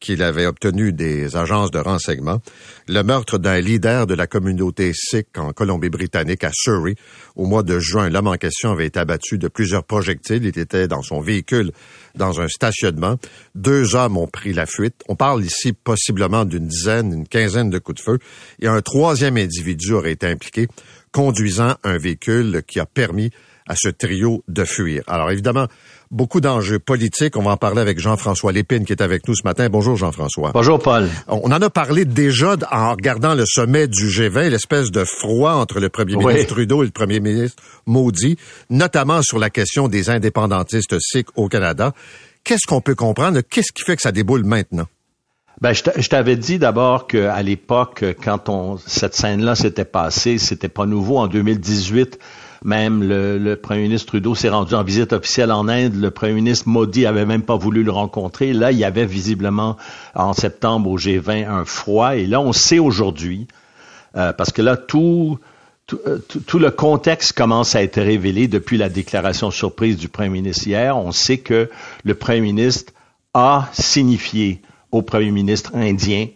qu'il avait obtenues des agences de renseignement, le meurtre d'un leader de la communauté sikh en Colombie-Britannique à Surrey au mois de juin. L'homme en question avait été abattu de plusieurs projectiles. Il était dans son véhicule dans un stationnement. Deux hommes ont pris la fuite. On parle ici possiblement d'une dizaine, une quinzaine de coups de feu. Et un troisième individu aurait été impliqué, conduisant un véhicule qui a permis à ce trio de fuir. Alors évidemment, beaucoup d'enjeux politiques. On va en parler avec Jean-François Lépine qui est avec nous ce matin. Bonjour Jean-François. Bonjour Paul. On en a parlé déjà en regardant le sommet du G20, l'espèce de froid entre le premier Oui. ministre Trudeau et le premier ministre Maudit, notamment sur la question des indépendantistes sikhs au Canada. Qu'est-ce qu'on peut comprendre? Qu'est-ce qui fait que ça déboule maintenant? Ben, je t'a- je t'avais dit d'abord qu'à l'époque, quand on, cette scène-là s'était passée, c'était pas nouveau. En 2018, même le, premier ministre Trudeau s'est rendu en visite officielle en Inde. Le premier ministre Modi avait même pas voulu le rencontrer. Là, il y avait visiblement en septembre au G20 un froid. Et là, on sait aujourd'hui, euh, parce que là, euh, tout- tout le contexte commence à être révélé depuis la déclaration surprise du premier ministre hier. On sait que le premier ministre a signifié au premier ministre indien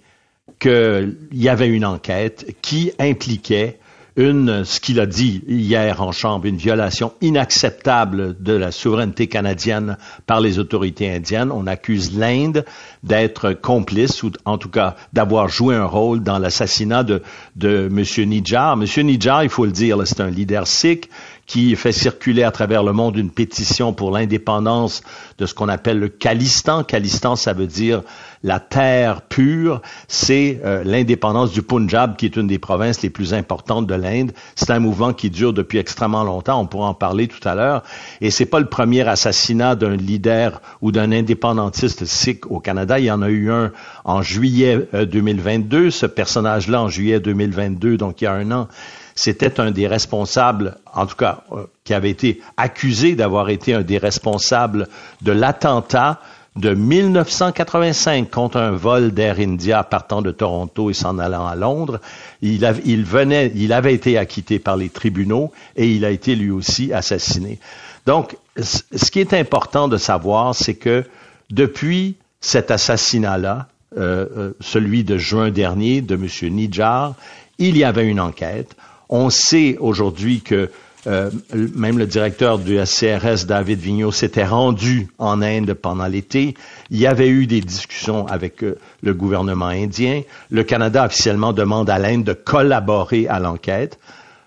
qu'il y avait une enquête qui impliquait une, ce qu'il a dit hier en Chambre, une violation inacceptable de la souveraineté canadienne par les autorités indiennes. On accuse l'Inde d'être complice ou en tout cas d'avoir joué un rôle dans l'assassinat de, de M. Nijjar. M. Nijjar, il faut le dire, c'est un leader sikh qui fait circuler à travers le monde une pétition pour l'indépendance de ce qu'on appelle le Khalistan. Khalistan, ça veut dire la terre pure. C'est euh, l'indépendance du Punjab, qui est une des provinces les plus importantes de l'Inde. C'est un mouvement qui dure depuis extrêmement longtemps. On pourra en parler tout à l'heure. Et c'est pas le premier assassinat d'un leader ou d'un indépendantiste sikh au Canada. Il y en a eu un en juillet euh, 2022. Ce personnage-là, en juillet 2022, donc il y a un an, c'était un des responsables, en tout cas, euh, qui avait été accusé d'avoir été un des responsables de l'attentat de 1985 contre un vol d'Air India partant de Toronto et s'en allant à Londres. Il, av- il venait, il avait été acquitté par les tribunaux et il a été lui aussi assassiné. Donc, ce qui est important de savoir, c'est que depuis cet assassinat-là, euh, euh, celui de juin dernier de M. Nijjar, il y avait une enquête. On sait aujourd'hui que euh, même le directeur du SCRS, David Vigneault, s'était rendu en Inde pendant l'été. Il y avait eu des discussions avec euh, le gouvernement indien. Le Canada officiellement demande à l'Inde de collaborer à l'enquête.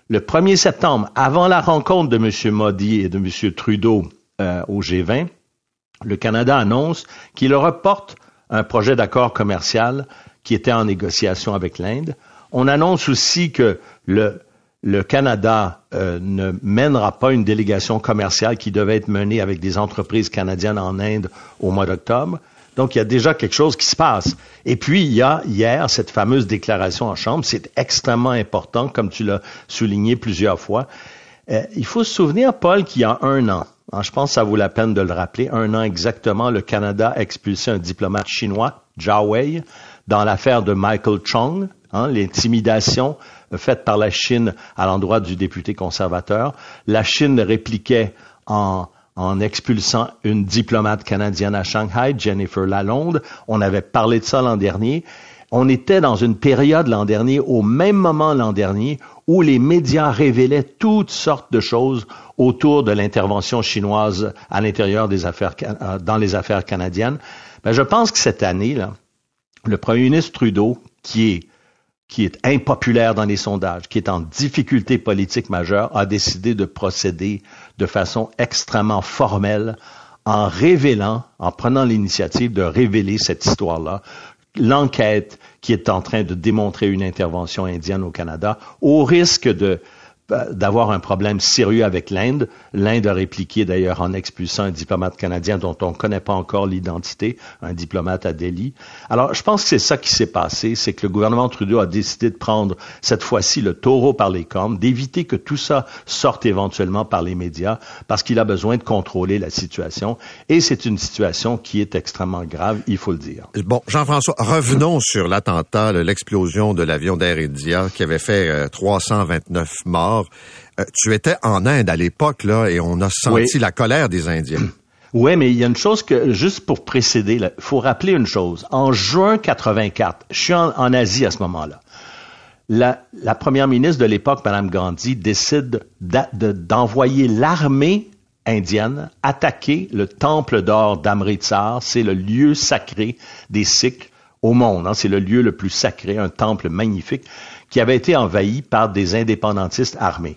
Le 1er septembre, avant la rencontre de M. Modi et de M. Trudeau euh, au G20, le Canada annonce qu'il reporte un projet d'accord commercial qui était en négociation avec l'Inde. On annonce aussi que le, le Canada euh, ne mènera pas une délégation commerciale qui devait être menée avec des entreprises canadiennes en Inde au mois d'octobre. Donc, il y a déjà quelque chose qui se passe. Et puis, il y a hier cette fameuse déclaration en Chambre. C'est extrêmement important, comme tu l'as souligné plusieurs fois. Euh, il faut se souvenir, Paul, qu'il y a un an, hein, je pense que ça vaut la peine de le rappeler, un an exactement, le Canada a expulsé un diplomate chinois, Zhao Wei, dans l'affaire de Michael Chong, hein, l'intimidation faite par la Chine à l'endroit du député conservateur. La Chine répliquait en, expulsant une diplomate canadienne à Shanghai, Jennifer Lalonde. On avait parlé de ça l'an dernier. On était dans une période l'an dernier, au même moment l'an dernier, où les médias révélaient toutes sortes de choses autour de l'intervention chinoise à l'intérieur des affaires, euh, dans les affaires canadiennes. Ben, je pense que cette année, là, le premier ministre Trudeau, qui est qui est impopulaire dans les sondages, qui est en difficulté politique majeure, a décidé de procéder de façon extrêmement formelle en révélant, en prenant l'initiative de révéler cette histoire-là, l'enquête qui est en train de démontrer une intervention indienne au Canada, au risque de d'avoir un problème sérieux avec l'Inde. L'Inde a répliqué d'ailleurs en expulsant un diplomate canadien dont on ne connaît pas encore l'identité, un diplomate à Delhi. Alors, je pense que c'est ça qui s'est passé, c'est que le gouvernement Trudeau a décidé de prendre cette fois-ci le taureau par les cornes, d'éviter que tout ça sorte éventuellement par les médias, parce qu'il a besoin de contrôler la situation. Et c'est une situation qui est extrêmement grave, il faut le dire. Bon, Jean-François, revenons sur l'attentat, l'explosion de l'avion d'Air India qui avait fait euh, 329 morts. Euh, tu étais en Inde à l'époque, là, et on a senti Oui. la colère des Indiens. [CLEARS THROAT] Oui, mais il y a une chose que, juste pour précéder, il faut rappeler une chose. En juin 84, je suis en, en Asie à ce moment-là. La, la première ministre de l'époque, Mme Gandhi, décide de- d'envoyer l'armée indienne attaquer le temple d'or d'Amritsar. C'est le lieu sacré des Sikhs au monde. hein. C'est le lieu le plus sacré, un temple magnifique qui avait été envahi par des indépendantistes armés.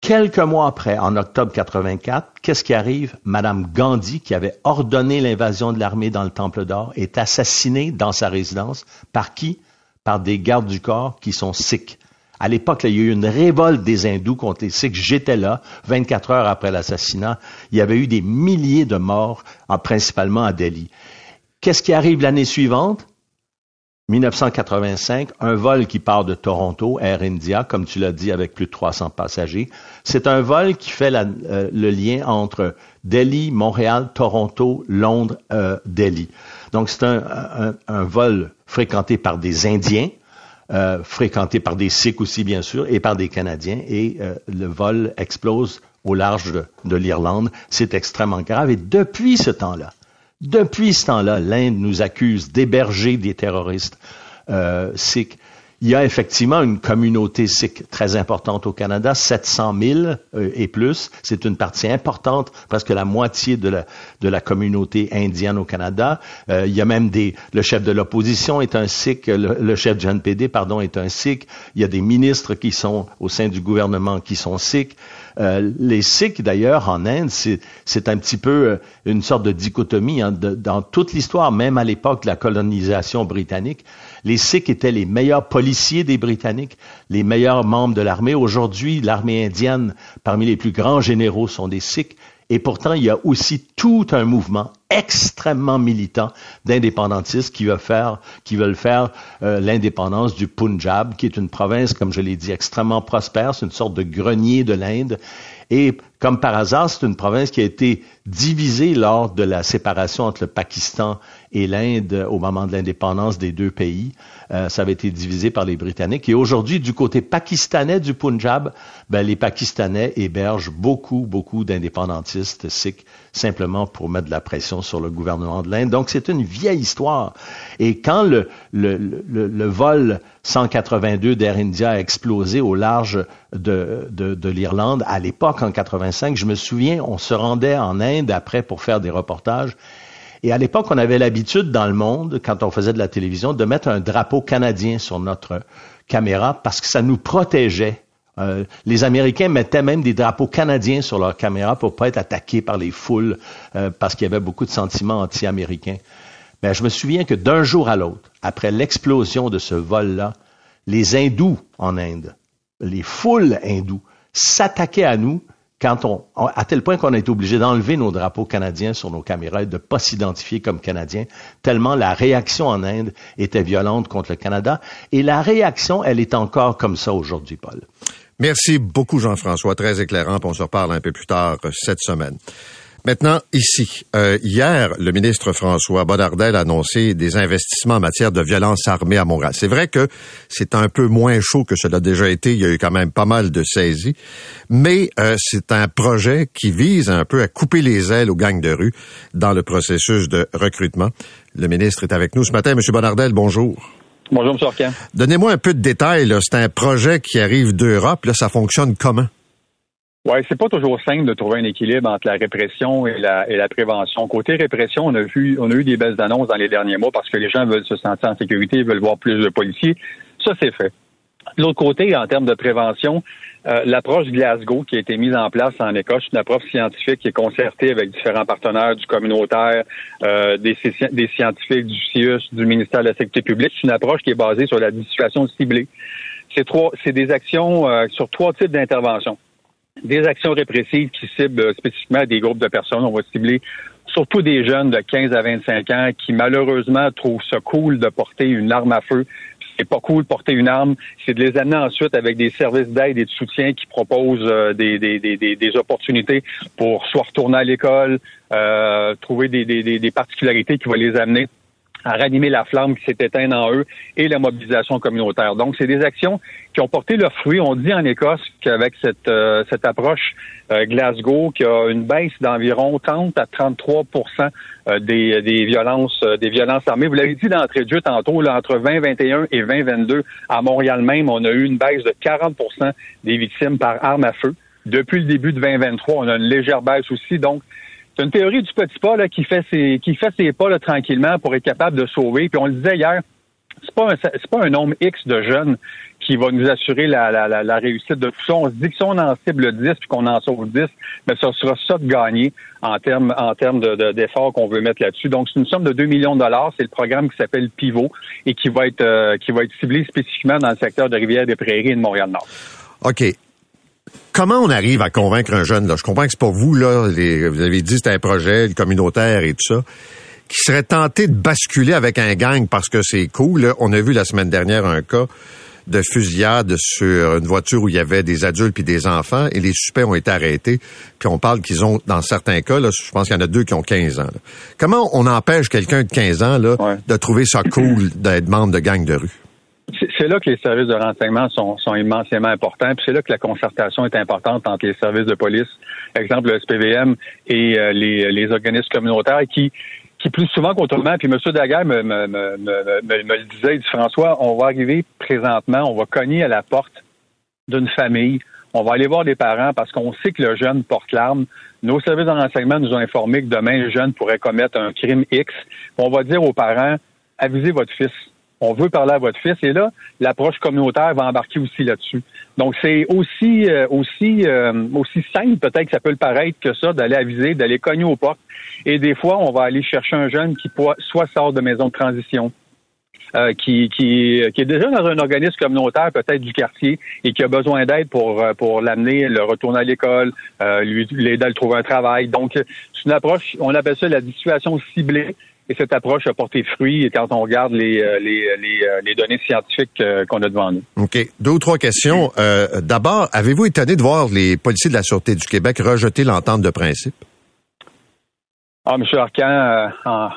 Quelques mois après, en octobre 84, qu'est-ce qui arrive? Madame Gandhi, qui avait ordonné l'invasion de l'armée dans le Temple d'Or, est assassinée dans sa résidence. Par qui? Par des gardes du corps qui sont sikhs. À l'époque, il y a eu une révolte des hindous contre les sikhs. J'étais là, 24 heures après l'assassinat. Il y avait eu des milliers de morts, en- principalement à Delhi. Qu'est-ce qui arrive l'année suivante? 1985, un vol qui part de Toronto, Air India, comme tu l'as dit, avec plus de 300 passagers. C'est un vol qui fait euh, le lien entre Delhi, Montréal, Toronto, Londres, euh, Delhi. Donc c'est un, vol fréquenté par des Indiens, euh, fréquenté par des Sikhs aussi bien sûr, et par des Canadiens. Et le vol explose au large de l'Irlande. C'est extrêmement grave. Et depuis ce temps-là, depuis ce temps-là, l'Inde nous accuse d'héberger des terroristes euh, sikhs. Il y a effectivement une communauté sikh très importante au Canada, 700 000 euh, et plus. C'est une partie importante, presque la moitié de la, communauté indienne au Canada. Euh, il y a même des, le chef de l'opposition est un sikh, le, le, chef du NPD, pardon, est un sikh. Il y a des ministres qui sont au sein du gouvernement qui sont sikhs. Euh, les Sikhs, d'ailleurs, en Inde, c'est un petit peu euh, une sorte de dichotomie hein, dans toute l'histoire, même à l'époque de la colonisation britannique. Les Sikhs étaient les meilleurs policiers des Britanniques, les meilleurs membres de l'armée. Aujourd'hui, l'armée indienne, parmi les plus grands généraux, sont des Sikhs. Et pourtant, il y a aussi tout un mouvement extrêmement militant d'indépendantistes qui veulent faire, qui veulent faire euh, l'indépendance du Punjab, qui est une province, comme je l'ai dit, extrêmement prospère. C'est une sorte de grenier de l'Inde. Et comme par hasard, c'est une province qui a été divisée lors de la séparation entre le Pakistan et l'Inde au moment de l'indépendance des deux pays. Euh, ça avait été divisé par les Britanniques. Et aujourd'hui, du côté pakistanais du Punjab, ben, les Pakistanais hébergent beaucoup, beaucoup d'indépendantistes sikhs simplement pour mettre de la pression sur le gouvernement de l'Inde. Donc, c'est une vieille histoire. Et quand le, vol 182 d'Air India a explosé au large de l'Irlande, à l'époque, en 85, je me souviens, on se rendait en Inde après pour faire des reportages. Et à l'époque, on avait l'habitude dans le monde, quand on faisait de la télévision, de mettre un drapeau canadien sur notre caméra parce que ça nous protégeait. Euh, les Américains mettaient même des drapeaux canadiens sur leur caméra pour pas être attaqués par les foules euh, parce qu'il y avait beaucoup de sentiments anti-américains. Mais je me souviens que d'un jour à l'autre, après l'explosion de ce vol-là, les hindous en Inde, les foules hindous, s'attaquaient à nous quand on, à tel point qu'on a été obligé d'enlever nos drapeaux canadiens sur nos caméras et de pas s'identifier comme Canadiens, tellement la réaction en Inde était violente contre le Canada. Et la réaction, elle est encore comme ça aujourd'hui, Paul. Merci beaucoup, Jean-François. Très éclairant. On se reparle un peu plus tard cette semaine. Maintenant, ici, euh, hier, le ministre François Bonnardel a annoncé des investissements en matière de violence armée à Montréal. C'est vrai que c'est un peu moins chaud que cela a déjà été. Il y a eu quand même pas mal de saisies, mais euh, c'est un projet qui vise un peu à couper les ailes aux gangs de rue dans le processus de recrutement. Le ministre est avec nous ce matin. Monsieur Bonnardel, bonjour. Bonjour, M. Donnez-moi un peu de détails. C'est un projet qui arrive d'Europe. Là, ça fonctionne comment? Oui, c'est pas toujours simple de trouver un équilibre entre la répression et la, et la prévention. Côté répression, on a vu, on a eu des baisses d'annonces dans les derniers mois parce que les gens veulent se sentir en sécurité, veulent voir plus de policiers. Ça, c'est fait. De l'autre côté, en termes de prévention, euh, l'approche Glasgow qui a été mise en place en Écosse, une approche scientifique qui est concertée avec différents partenaires du communautaire, euh, des, des, scientifiques du CIUS, du ministère de la Sécurité publique. C'est une approche qui est basée sur la dissuasion ciblée. C'est trois, c'est des actions euh, sur trois types d'interventions des actions répressives qui ciblent spécifiquement des groupes de personnes. On va cibler surtout des jeunes de 15 à 25 ans qui malheureusement trouvent ça cool de porter une arme à feu. C'est pas cool de porter une arme, c'est de les amener ensuite avec des services d'aide et de soutien qui proposent euh, des, des, des, des, opportunités pour soit retourner à l'école, euh, trouver des, des particularités qui vont les amener à ranimer la flamme qui s'est éteinte en eux et la mobilisation communautaire. Donc, c'est des actions qui ont porté leurs fruits. On dit en Écosse qu'avec cette, euh, cette approche euh, Glasgow, qu'il y a une baisse d'environ 30 à 33 euh, des, des violences des violences armées. Vous l'avez dit d'entrée de jeu tantôt, là, entre 2021 et 2022, à Montréal même, on a eu une baisse de 40% des victimes par arme à feu. Depuis le début de 2023, on a une légère baisse aussi. Donc, c'est une théorie du petit pas là, qui fait ses qui fait ses pas là, tranquillement pour être capable de sauver. Puis on le disait hier, c'est pas un, c'est pas un nombre X de jeunes qui va nous assurer la, la, la, réussite de tout ça. On se dit que si on en cible 10 puis qu'on en sauve 10, mais ça sera ça de gagner en termes en termes de, d'efforts qu'on veut mettre là-dessus. Donc c'est une somme de 2 millions de dollars. C'est le programme qui s'appelle Pivot et qui va être euh, qui va être ciblé spécifiquement dans le secteur de Rivière-des-Prairies et de Montréal-Nord. OK. Comment on arrive à convaincre un jeune? Là? Je comprends que c'est pas vous, là. vous avez dit que c'était un projet communautaire et tout ça. qui seraient tentés de basculer avec un gang parce que c'est cool. Là, on a vu la semaine dernière un cas de fusillade sur une voiture où il y avait des adultes puis des enfants et les suspects ont été arrêtés. Puis on parle qu'ils ont, dans certains cas, là, je pense qu'il y en a deux qui ont 15 ans. là. Comment on empêche quelqu'un de 15 ans là, Ouais. de trouver ça cool d'être membre de gang de rue? C'est là que les services de renseignement sont, immensément importants. Puis c'est là que la concertation est importante entre les services de police, exemple le SPVM, et euh, les, organismes communautaires qui, plus souvent qu'autrement, puis M. Daguerre me- me le disait, il dit François, on va arriver présentement, on va cogner à la porte d'une famille. On va aller voir des parents parce qu'on sait que le jeune porte l'arme. Nos services de renseignement nous ont informé que demain, le jeune pourrait commettre un crime X. On va dire aux parents, avisez votre fils. On veut parler à votre fils. Et là, l'approche communautaire va embarquer aussi là-dessus. Donc, c'est aussi euh, aussi euh, aussi simple, peut-être que ça peut le paraître que ça, d'aller aviser, d'aller cogner aux portes. Et des fois, on va aller chercher un jeune qui soit sort de maison de transition, euh, qui, qui, qui est déjà dans un organisme communautaire, peut-être du quartier, et qui a besoin d'aide pour, euh, pour l'amener, le retourner à l'école, euh, lui l'aider à le trouver un travail. Donc, c'est une approche, on appelle ça la dissuasion ciblée. Et cette approche a porté fruit quand on regarde les, euh, les, les, euh, les données scientifiques euh, qu'on a devant nous. OK. Deux ou trois questions. Euh, D'abord, avez-vous étonné de voir les policiers de la Sûreté du Québec rejeter l'entente de principe? Ah, M. Arcan, euh, en,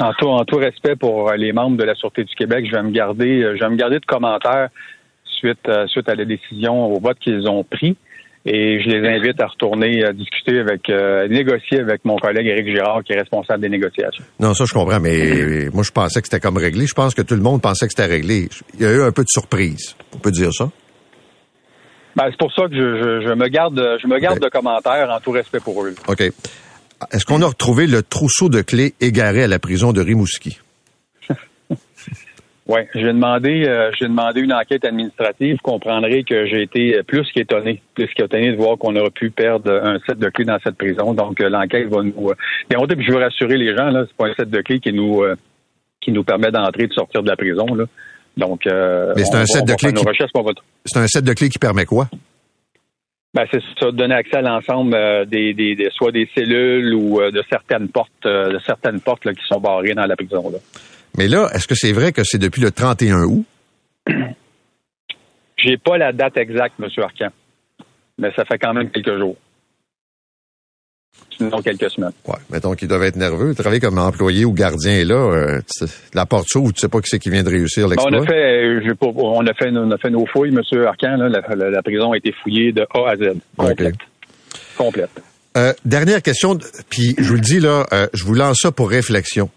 en tout, en tout respect pour les membres de la Sûreté du Québec, je vais me garder, euh, je vais me garder de commentaires suite, euh, suite à la décision, au vote qu'ils ont pris. Et je les invite à retourner euh, discuter avec, euh, négocier avec mon collègue Éric Girard, qui est responsable des négociations. Non, ça, je comprends, mais moi, je pensais que c'était comme réglé. Je pense que tout le monde pensait que c'était réglé. Il y a eu un peu de surprise. On peut dire ça? Ben, c'est pour ça que je, je, je me garde, je me garde Ok. de commentaires en tout respect pour eux. OK. Est-ce qu'on a retrouvé le trousseau de clés égaré à la prison de Rimouski? Oui, j'ai demandé, euh, j'ai demandé une enquête administrative. Vous comprendrez que j'ai été plus qu'étonné, plus qu'étonné de voir qu'on aurait pu perdre un set de clés dans cette prison. Donc, euh, l'enquête va nous. Euh, je veux rassurer les gens, là, c'est pas un set de clés qui nous euh, qui nous permet d'entrer et de sortir de la prison. Là. Donc, euh, Mais c'est on un set on de clés qui- va C'est un set de clés qui permet quoi? Ben, c'est ça, donner accès à l'ensemble euh, des, des, des- soit des cellules ou euh, de certaines portes, euh, de certaines portes là, qui sont barrées dans la prison. Là. Mais là, est-ce que c'est vrai que c'est depuis le 31 août? [CLEARS THROAT] J'ai pas la date exacte, M. Arcan, mais ça fait quand même quelques jours. Sinon quelques semaines. Ouais, mettons qu'ils doivent être nerveux. Travailler comme employé ou gardien là, euh, la porte s'ouvre, tu sais pas qui c'est qui vient de réussir on l'exploit. a fait, euh, on a fait, on a fait nos fouilles, M. Arcan. Là, la, la- la prison a été fouillée de A à Z, complète, complète. Euh, dernière question, puis je vous le dis là, euh, je vous lance ça pour réflexion.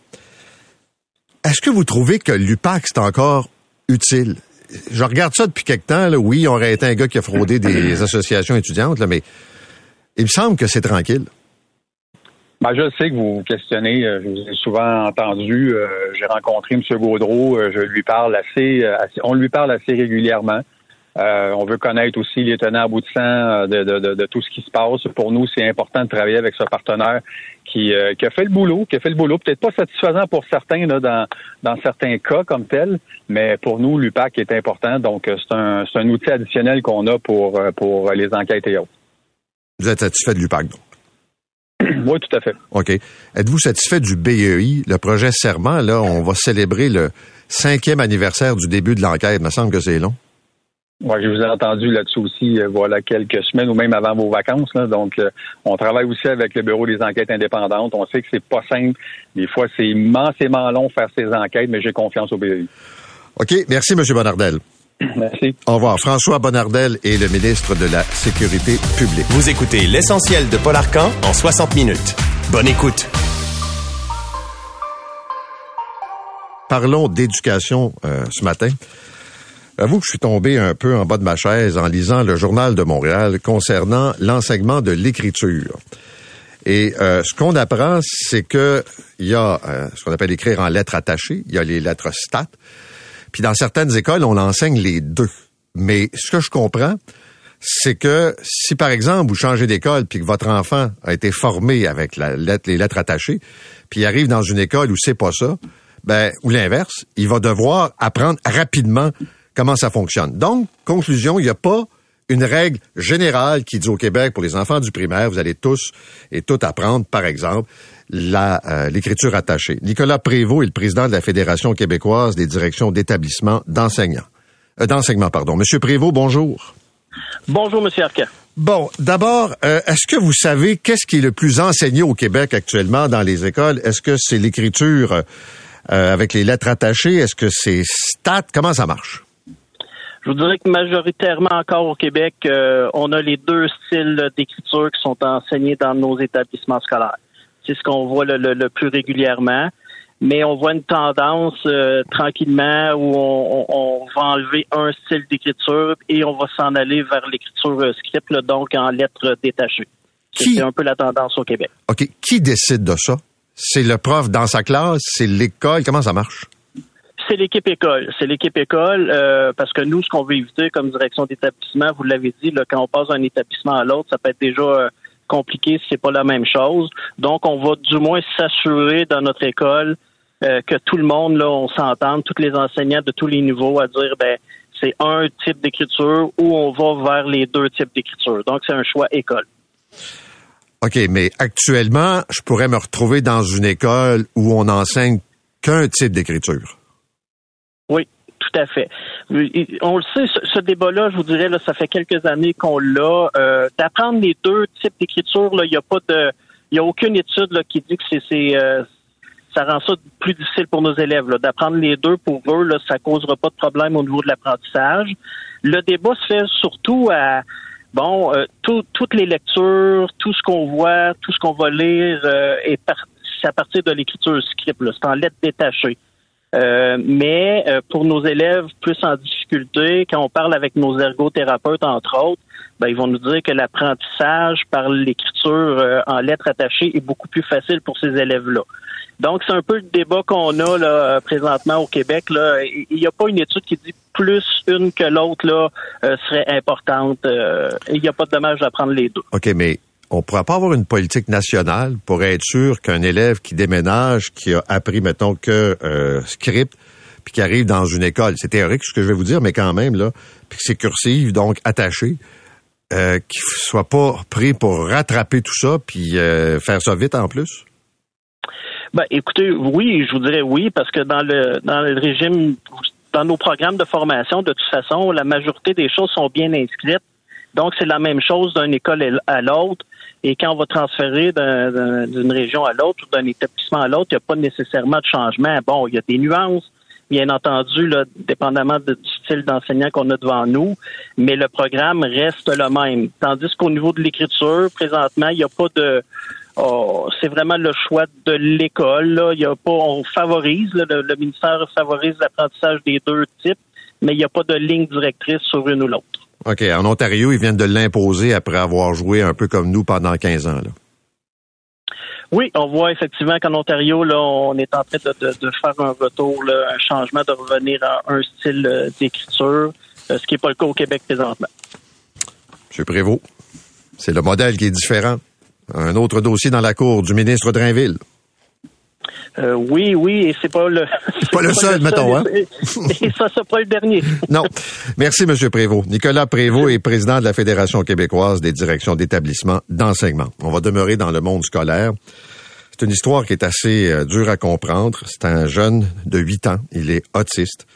Est-ce que vous trouvez que l'UPAC c'est encore utile? Je regarde ça depuis quelque temps. Là. Oui, on aurait été un gars qui a fraudé des [CLEARS THROAT] associations étudiantes, là, mais il me semble que c'est tranquille. Ben, je sais que vous vous questionnez. euh, Je vous ai souvent entendu. euh, J'ai rencontré M. Gaudreau. euh, Je lui parle assez, assez- On lui parle assez régulièrement. Euh, on veut connaître aussi les tenants aboutissants de, de, de, de tout ce qui se passe. Pour nous, c'est important de travailler avec ce partenaire qui, euh, qui a fait le boulot, qui a fait le boulot. Peut-être pas satisfaisant pour certains là, dans, dans certains cas comme tel, mais pour nous, l'UPAC est important. Donc, euh, c'est un, c'est un outil additionnel qu'on a pour, euh, pour les enquêtes et autres. Vous êtes satisfait de l'UPAC, donc? [CLEARS THROAT] oui, tout à fait. OK. Êtes-vous satisfait du BEI, le projet Serment? Là, on va célébrer le cinquième anniversaire du début de l'enquête. Il me semble que c'est long. Oui, je vous ai entendu là-dessus aussi, euh, voilà, quelques semaines ou même avant vos vacances. Là. Donc, euh, on travaille aussi avec le Bureau des enquêtes indépendantes. On sait que c'est pas simple. Des fois, c'est immensément long faire ces enquêtes, mais j'ai confiance au BEI. OK. Merci, M. Bonardel. [CLEARS THROAT] Merci. Au revoir. François Bonardel est le ministre de la Sécurité publique. Vous écoutez l'essentiel de Paul Arcan en 60 minutes. Bonne écoute. Parlons d'éducation euh, ce matin. J'avoue que je suis tombé un peu en bas de ma chaise en lisant le journal de Montréal concernant l'enseignement de l'écriture. Et euh, ce qu'on apprend, c'est que il y a euh, ce qu'on appelle écrire en lettres attachées, il y a les lettres stat. Puis dans certaines écoles, on l'enseigne les deux. Mais ce que je comprends, c'est que si par exemple vous changez d'école puis que votre enfant a été formé avec la lettre, les lettres attachées, puis il arrive dans une école où c'est pas ça, ben ou l'inverse, il va devoir apprendre rapidement comment ça fonctionne. Donc conclusion, il n'y a pas une règle générale qui dit au Québec, pour les enfants du primaire, vous allez tous et toutes apprendre, par exemple, euh, l'écriture attachée. Nicolas Prévost est le président de la Fédération québécoise des directions d'établissements d'enseignants. Euh, d'enseignement, pardon. Monsieur Prévost, bonjour. Bonjour, Monsieur Arquin. Bon, d'abord, euh, est-ce que vous savez qu'est-ce qui est le plus enseigné au Québec actuellement dans les écoles? Est-ce que c'est l'écriture euh, avec les lettres attachées? Est-ce que c'est stat? Comment ça marche? Je vous dirais que majoritairement encore au Québec, euh, on a les deux styles d'écriture qui sont enseignés dans nos établissements scolaires. C'est ce qu'on voit le, le- le plus régulièrement. Mais on voit une tendance euh, tranquillement où on, on- on va enlever un style d'écriture et on va s'en aller vers l'écriture euh, script, là, donc en lettres détachées. Qui- C'est un peu la tendance au Québec. OK. Qui décide de ça? C'est le prof dans sa classe? C'est l'école? Comment ça marche? C'est l'équipe école. C'est l'équipe école euh, parce que nous, ce qu'on veut éviter comme direction d'établissement, vous l'avez dit, quand on passe d'un établissement à l'autre, ça peut être déjà euh, compliqué si c'est pas la même chose. Donc, on va du moins s'assurer dans notre école euh, que tout le monde, là, on s'entende, tous les enseignants de tous les niveaux à dire, ben, c'est un type d'écriture ou on va vers les deux types d'écriture. Donc, c'est un choix école. OK, mais actuellement, je pourrais me retrouver dans une école où on enseigne qu'un type d'écriture. Oui, tout à fait. On le sait, ce, débat-là, je vous dirais, ça fait quelques années qu'on l'a. Euh, D'apprendre les deux types d'écriture, il n'y a pas de, il y a aucune étude qui dit que c'est, euh, ça rend ça plus difficile pour nos élèves. D'apprendre les deux pour eux, là, ça causera pas de problème au niveau de l'apprentissage. Le débat se fait surtout à bon, euh, tout- toutes les lectures, tout ce qu'on voit, tout ce qu'on va lire euh, est par- à partir de l'écriture script. C'est en lettres détachées. Euh, mais euh, pour nos élèves plus en difficulté, quand on parle avec nos ergothérapeutes, entre autres, ben, ils vont nous dire que l'apprentissage par l'écriture euh, en lettres attachées est beaucoup plus facile pour ces élèves-là. Donc, c'est un peu le débat qu'on a là, euh, présentement au Québec. Là. Il n'y a pas une étude qui dit plus une que l'autre là euh, serait importante. Euh, Il n'y a pas de dommage d'apprendre les deux. OK, mais on pourrait pas avoir une politique nationale pour être sûr qu'un élève qui déménage, qui a appris, mettons, que euh, script, puis qui arrive dans une école, c'est théorique ce que je vais vous dire, mais quand même, là, puis que c'est cursif, donc attaché, euh, qu'il soit pas pris pour rattraper tout ça, puis euh, faire ça vite en plus? Ben, écoutez, oui, je vous dirais oui, parce que dans le dans le régime, dans nos programmes de formation, de toute façon, la majorité des choses sont bien inscrites. Donc, c'est la même chose d'une école à l'autre. Et quand on va transférer d'un- d'un- d'une région à l'autre ou d'un établissement à l'autre, il n'y a pas nécessairement de changement. Bon, il y a des nuances, bien entendu, là, dépendamment du style d'enseignant qu'on a devant nous, mais le programme reste le même. Tandis qu'au niveau de l'écriture, présentement, il n'y a pas de... oh, c'est vraiment le choix de l'école. Il y a pas, on favorise, là, le, le ministère favorise l'apprentissage des deux types, mais il n'y a pas de ligne directrice sur une ou l'autre. OK, en Ontario, ils viennent de l'imposer après avoir joué un peu comme nous pendant 15 ans. Là. Oui, on voit effectivement qu'en Ontario, là, on est en train de, de- de faire un retour, là, un changement, de revenir à un style euh, d'écriture, euh, ce qui n'est pas le cas au Québec présentement. M. Prévost, c'est le modèle qui est différent. Un autre dossier dans la cour du ministre Drainville. Euh, oui, oui, et c'est pas le. [LAUGHS] C'est pas le seul, mettons, hein? Et, et ça, c'est pas le dernier. [LAUGHS] Non. Merci, M. Prévost. Nicolas Prévost est président de la Fédération québécoise des directions d'établissements d'enseignement. On va demeurer dans le monde scolaire. C'est une histoire qui est assez euh, dure à comprendre. C'est un jeune de 8 ans. Il est autiste,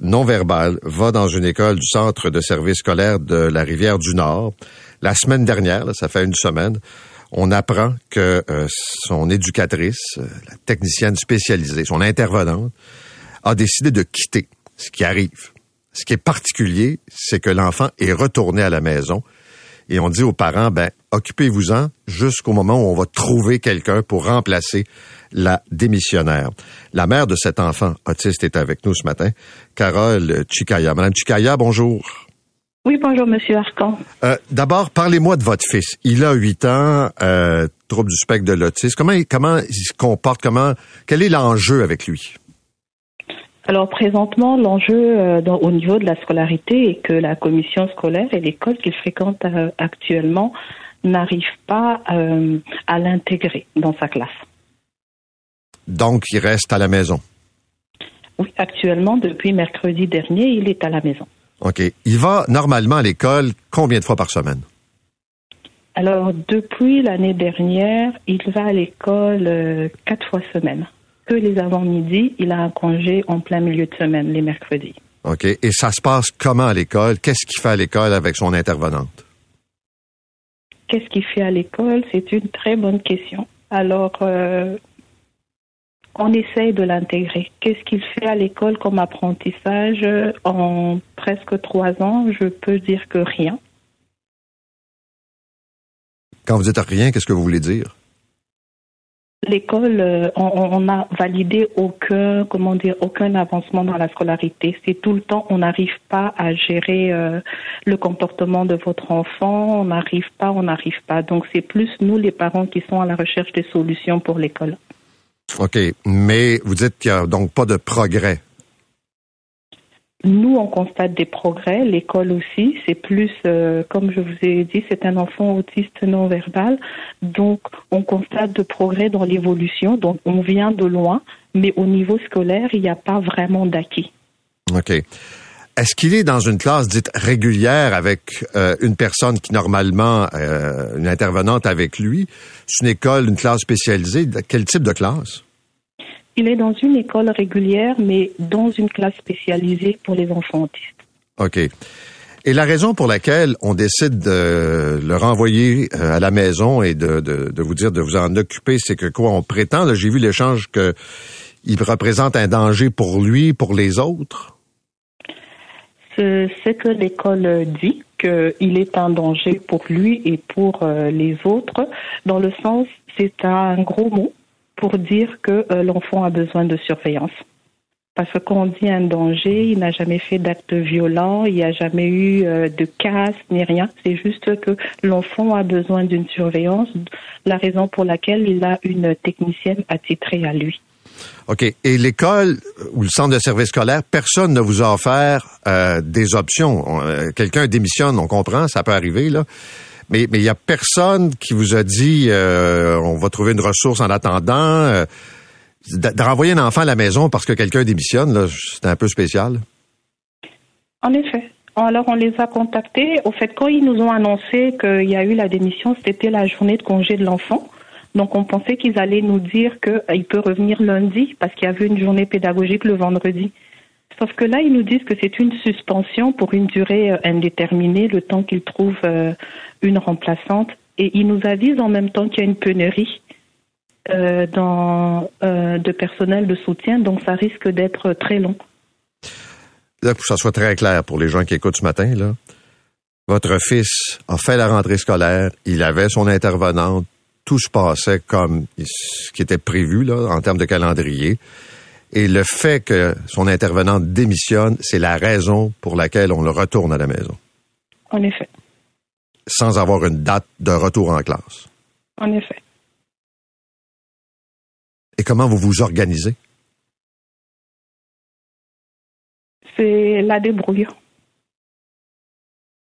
non-verbal, va dans une école du centre de service scolaire de la Rivière du Nord. La semaine dernière, là, ça fait une semaine, on apprend que euh, son éducatrice, euh, la technicienne spécialisée, son intervenante, a décidé de quitter, ce qui arrive. Ce qui est particulier, c'est que l'enfant est retourné à la maison et on dit aux parents, ben, occupez-vous-en jusqu'au moment où on va trouver quelqu'un pour remplacer la démissionnaire. La mère de cet enfant autiste est avec nous ce matin, Carole Chikaya. Madame Chikaya, bonjour. Oui, bonjour, Monsieur Arcan. Euh, D'abord, parlez-moi de votre fils. Il a 8 ans, euh, trouble du spectre de l'autisme. Comment, il- comment il se comporte? Comment, quel est l'enjeu avec lui? Alors présentement, l'enjeu euh, au niveau de la scolarité est que la commission scolaire et l'école qu'il fréquente euh, actuellement n'arrivent pas euh, à l'intégrer dans sa classe. Donc, il reste à la maison? Oui, actuellement, depuis mercredi dernier, il est à la maison. OK. Il va normalement à l'école combien de fois par semaine? Alors, depuis l'année dernière, il va à l'école euh, quatre fois semaine. Que les avant-midi, il a un congé en plein milieu de semaine, les mercredis. OK. Et ça se passe comment à l'école? Qu'est-ce qu'il fait à l'école avec son intervenante? Qu'est-ce qu'il fait à l'école? C'est une très bonne question. Alors, euh, on essaye de l'intégrer. Qu'est-ce qu'il fait à l'école comme apprentissage en presque trois ans? Je peux dire que rien. Quand vous dites rien, qu'est-ce que vous voulez dire? L'école, euh, on n'a validé aucun, comment dire, aucun avancement dans la scolarité. C'est tout le temps, on n'arrive pas à gérer euh, le comportement de votre enfant, on n'arrive pas, on n'arrive pas. Donc c'est plus nous, les parents, qui sont à la recherche des solutions pour l'école. OK, mais vous dites qu'il n'y a donc pas de progrès nous, on constate des progrès, l'école aussi. C'est plus, euh, comme je vous ai dit, c'est un enfant autiste non verbal. Donc, on constate de progrès dans l'évolution. Donc, on vient de loin, mais au niveau scolaire, il n'y a pas vraiment d'acquis. OK. Est-ce qu'il est dans une classe dite régulière avec euh, une personne qui normalement, euh, une intervenante avec lui? C'est une école, une classe spécialisée. Quel type de classe? Il est dans une école régulière, mais dans une classe spécialisée pour les enfants autistes. OK. Et la raison pour laquelle on décide de le renvoyer euh, à la maison et de, de, vous dire de vous en occuper, c'est que quoi, on prétend, j'ai vu l'échange que il représente un danger pour lui, pour les autres? C'est que l'école dit qu'il est un danger pour lui et pour euh, les autres, dans le sens, c'est un gros mot, pour dire que euh, l'enfant a besoin de surveillance. Parce que quand on dit un danger, il n'a jamais fait d'acte violent, il n'y a jamais eu euh, de casse ni rien. C'est juste que l'enfant a besoin d'une surveillance, la raison pour laquelle il a une technicienne attitrée à lui. OK. Et l'école ou le centre de service scolaire, personne ne vous a offert euh, des options. Quelqu'un démissionne, on comprend, ça peut arriver, là. Mais il y a personne qui vous a dit euh, on va trouver une ressource en attendant. Euh, de, renvoyer un enfant à la maison parce que quelqu'un démissionne, c'est un peu spécial. En effet. Alors, on les a contactés. Au fait, quand ils nous ont annoncé qu'il y a eu la démission, c'était la journée de congé de l'enfant. Donc, on pensait qu'ils allaient nous dire qu'il peut revenir lundi parce qu'il y avait une journée pédagogique le vendredi. Sauf que là, ils nous disent que c'est une suspension pour une durée euh, indéterminée, le temps qu'ils trouvent euh, une remplaçante. Et ils nous avisent en même temps qu'il y a une pénurie euh, de personnel de soutien, donc ça risque d'être très long. Là, pour que ça soit très clair pour les gens qui écoutent ce matin, là, votre fils a fait la rentrée scolaire, il avait son intervenante, tout se passait comme ce qui était prévu là, en termes de calendrier. Et le fait que son intervenante démissionne, c'est la raison pour laquelle on le retourne à la maison. En effet. Sans avoir une date de retour en classe. En effet. Et comment vous vous organisez? C'est la débrouille.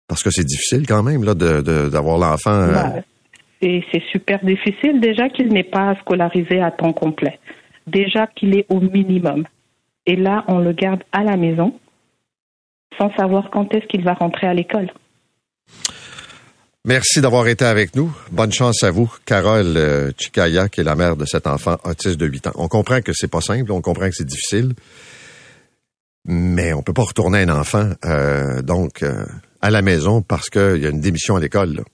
Parce que c'est difficile quand même là d'avoir l'enfant. Euh, bah, c'est super difficile déjà qu'il n'est pas scolarisé à temps complet déjà qu'il est au minimum. Et là, on le garde à la maison sans savoir quand est-ce qu'il va rentrer à l'école. Merci d'avoir été avec nous. Bonne chance à vous, Carole euh, Chikaya, qui est la mère de cet enfant autiste de 8 ans. On comprend que c'est pas simple, on comprend que c'est difficile, mais on peut pas retourner un enfant euh, donc euh, à la maison parce qu'il y a une démission à l'école.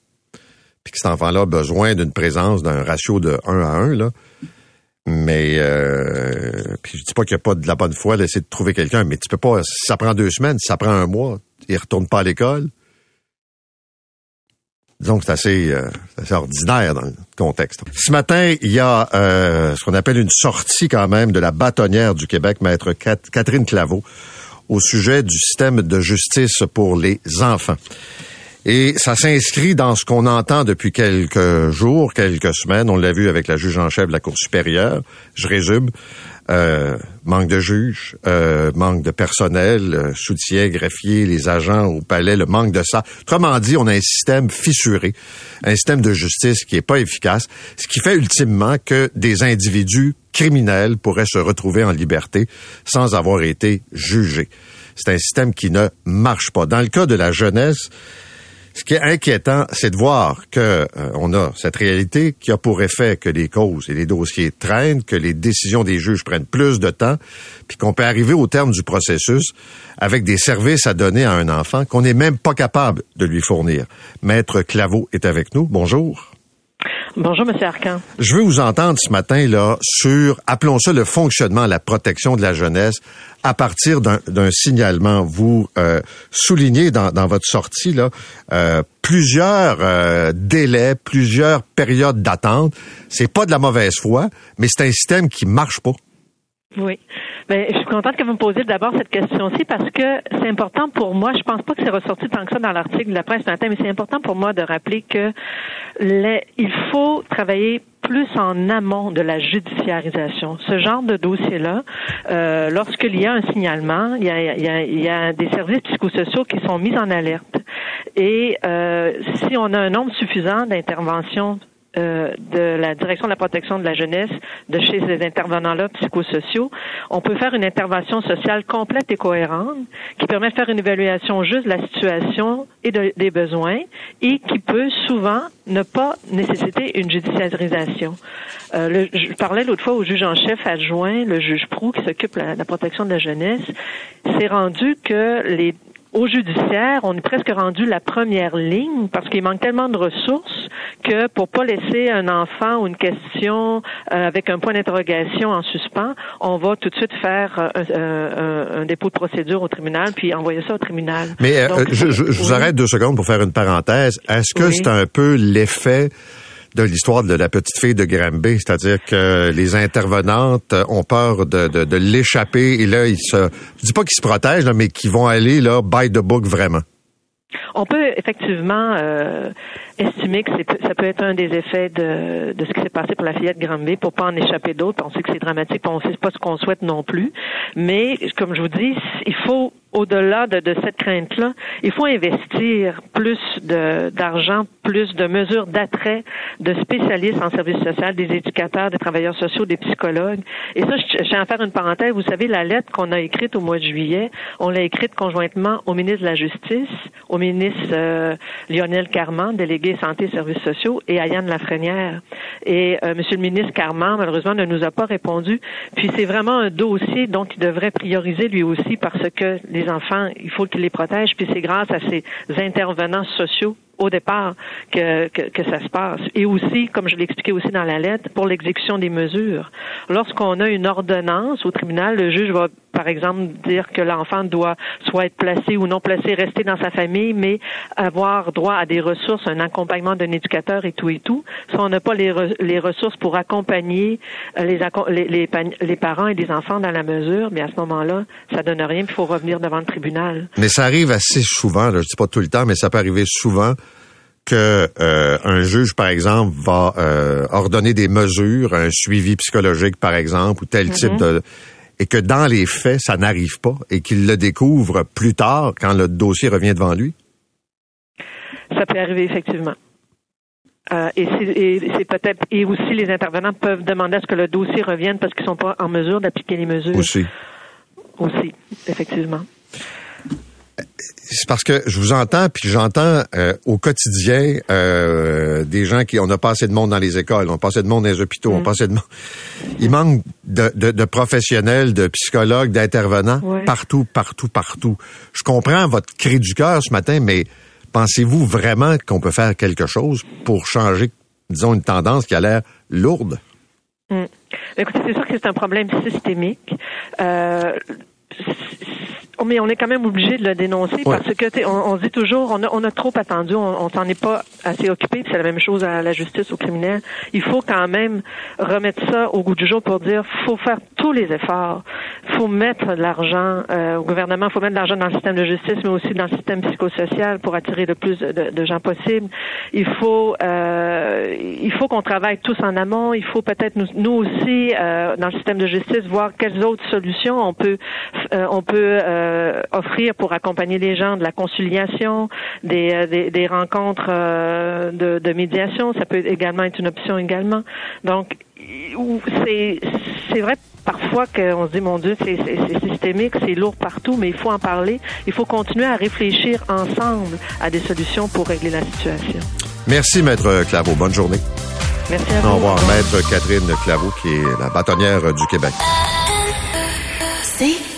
Puis que cet enfant-là a besoin d'une présence d'un ratio de 1 à 1 là. Mais euh, puis je dis pas qu'il n'y a pas de la bonne foi d'essayer de trouver quelqu'un, mais tu peux pas. Si ça prend deux semaines, si ça prend un mois, il retourne pas à l'école. Donc c'est assez, euh, assez, ordinaire dans le contexte. Ce matin, il y a euh, ce qu'on appelle une sortie quand même de la bâtonnière du Québec, maître Catherine Claveau, au sujet du système de justice pour les enfants. Et ça s'inscrit dans ce qu'on entend depuis quelques jours, quelques semaines. On l'a vu avec la juge en chef de la Cour supérieure. Je résume. Euh, manque de juges, euh, manque de personnel, euh, soutien, greffier, les agents au palais, le manque de ça. Autrement dit, on a un système fissuré, un système de justice qui est pas efficace, ce qui fait ultimement que des individus criminels pourraient se retrouver en liberté sans avoir été jugés. c'est un système qui ne marche pas. Dans le cas de la jeunesse, ce qui est inquiétant, c'est de voir que euh, on a cette réalité qui a pour effet que les causes et les dossiers traînent, que les décisions des juges prennent plus de temps, puis qu'on peut arriver au terme du processus avec des services à donner à un enfant qu'on n'est même pas capable de lui fournir. Maître Claveau est avec nous. Bonjour. Bonjour, M. Arcan. Je veux vous entendre ce matin là sur, appelons ça le fonctionnement, la protection de la jeunesse à partir d'un signalement. Vous euh, soulignez dans, votre sortie là euh, plusieurs euh, délais, plusieurs périodes d'attente. C'est pas de la mauvaise foi, mais c'est un système qui marche pas. Oui. Ben, je suis contente que vous me posiez d'abord cette question-ci parce que c'est important pour moi. Je pense pas que c'est ressorti tant que ça dans l'article de la presse ce matin, mais c'est important pour moi de rappeler que les, il faut travailler plus en amont de la judiciarisation. Ce genre de dossier-là, euh, lorsqu'il y a un signalement, il y a, il, y a, il y a, des services psychosociaux qui sont mis en alerte. Et euh, si on a un nombre suffisant d'interventions euh, de la direction de la protection de la jeunesse, de chez ces intervenants-là psychosociaux, on peut faire une intervention sociale complète et cohérente qui permet de faire une évaluation juste de la situation et des besoins et qui peut souvent ne pas nécessiter une judiciarisation. Euh, je parlais l'autre fois au juge en chef adjoint, le juge Prou, qui s'occupe de la protection de la jeunesse. C'est rendu que les au judiciaire, on est presque rendu la première ligne parce qu'il manque tellement de ressources que pour pas laisser un enfant ou une question euh, avec un point d'interrogation en suspens, on va tout de suite faire euh, un, dépôt de procédure au tribunal puis envoyer ça au tribunal. Mais euh, je, vous arrête deux secondes pour faire une parenthèse. Est-ce que c'est un peu l'effet de l'histoire de la petite fille de Granby, c'est-à-dire que les intervenantes ont peur de, l'échapper et là ils se, je dis pas qu'ils se protègent mais qu'ils vont aller là by the book vraiment. On peut effectivement euh, estimer que ça peut être un des effets de, de ce qui s'est passé pour la fillette Granby pour pas en échapper d'autres. On sait que c'est dramatique, on sait pas ce qu'on souhaite non plus. Mais comme je vous dis, il faut au-delà de, de, cette crainte-là, il faut investir plus d'argent, plus de mesures d'attrait de spécialistes en services social, des éducateurs, des travailleurs sociaux, des psychologues. Et ça, je, je tiens à faire une parenthèse. Vous savez, la lettre qu'on a écrite au mois de juillet, on l'a écrite conjointement au ministre de la Justice, au ministre euh, Lionel Carman, délégué santé et services sociaux, et à Yann Lafrenière. Et euh, Monsieur le ministre Carman, malheureusement, ne nous a pas répondu. Puis c'est vraiment un dossier dont il devrait prioriser lui aussi parce que les enfants, il faut qu'il les protège. Puis c'est grâce à ces intervenants sociaux au départ que, que, ça se passe. Et aussi, comme je l'ai expliqué aussi dans la lettre, pour l'exécution des mesures. Lorsqu'on a une ordonnance au tribunal, le juge va, par exemple, dire que l'enfant doit soit être placé ou non placé, rester dans sa famille, mais avoir droit à des ressources, un accompagnement d'un éducateur et tout et tout. Si on n'a pas les, les ressources pour accompagner euh, les, les, les, parents et les enfants dans la mesure, mais à ce moment-là, ça donne rien, il faut revenir devant le tribunal. Mais ça arrive assez souvent, là, je dis pas tout le temps, mais ça peut arriver souvent que euh, un juge, par exemple, va euh, ordonner des mesures, un suivi psychologique, par exemple, ou tel type mm-hmm. de et que dans les faits, ça n'arrive pas et qu'il le découvre plus tard quand le dossier revient devant lui? Ça peut arriver effectivement. Euh, et c'est peut-être et aussi les intervenants peuvent demander à ce que le dossier revienne parce qu'ils sont pas en mesure d'appliquer les mesures. Aussi. Aussi, effectivement c'est parce que je vous entends, puis j'entends euh, au quotidien euh, des gens qui on a pas assez de monde dans les écoles, on a pas assez de monde dans les hôpitaux, on a pas assez de monde. Il manque de, de, professionnels, de psychologues, d'intervenants partout, partout, partout. Je comprends votre cri du cœur ce matin, mais pensez-vous vraiment qu'on peut faire quelque chose pour changer, disons, une tendance qui a l'air lourde? Mm. Écoutez, c'est sûr que c'est un problème systémique. Euh, mais on est quand même obligé de le dénoncer parce que on, on, dit toujours on a, on a trop attendu, on, on s'en est pas assez occupé. C'est la même chose à la justice, aux criminels. Il faut quand même remettre ça au goût du jour pour dire faut faire tous les efforts. faut mettre de l'argent euh, au gouvernement, faut mettre de l'argent dans le système de justice, mais aussi dans le système psychosocial pour attirer le plus de, de gens possible. Il faut euh, il faut qu'on travaille tous en amont. Il faut peut-être nous, nous aussi euh, dans le système de justice voir quelles autres solutions on peut euh, on peut euh, offrir pour accompagner les gens de la conciliation, des, euh, des, rencontres de, de, médiation. Ça peut également être une option également. Donc, c'est c'est vrai parfois qu'on se dit, mon Dieu, c'est systémique, c'est lourd partout, mais il faut en parler. Il faut continuer à réfléchir ensemble à des solutions pour régler la situation. Merci, Maître Claveau. Bonne journée. Merci à vous. Au revoir, Maître Catherine Claveau, qui est la bâtonnière du Québec. C'est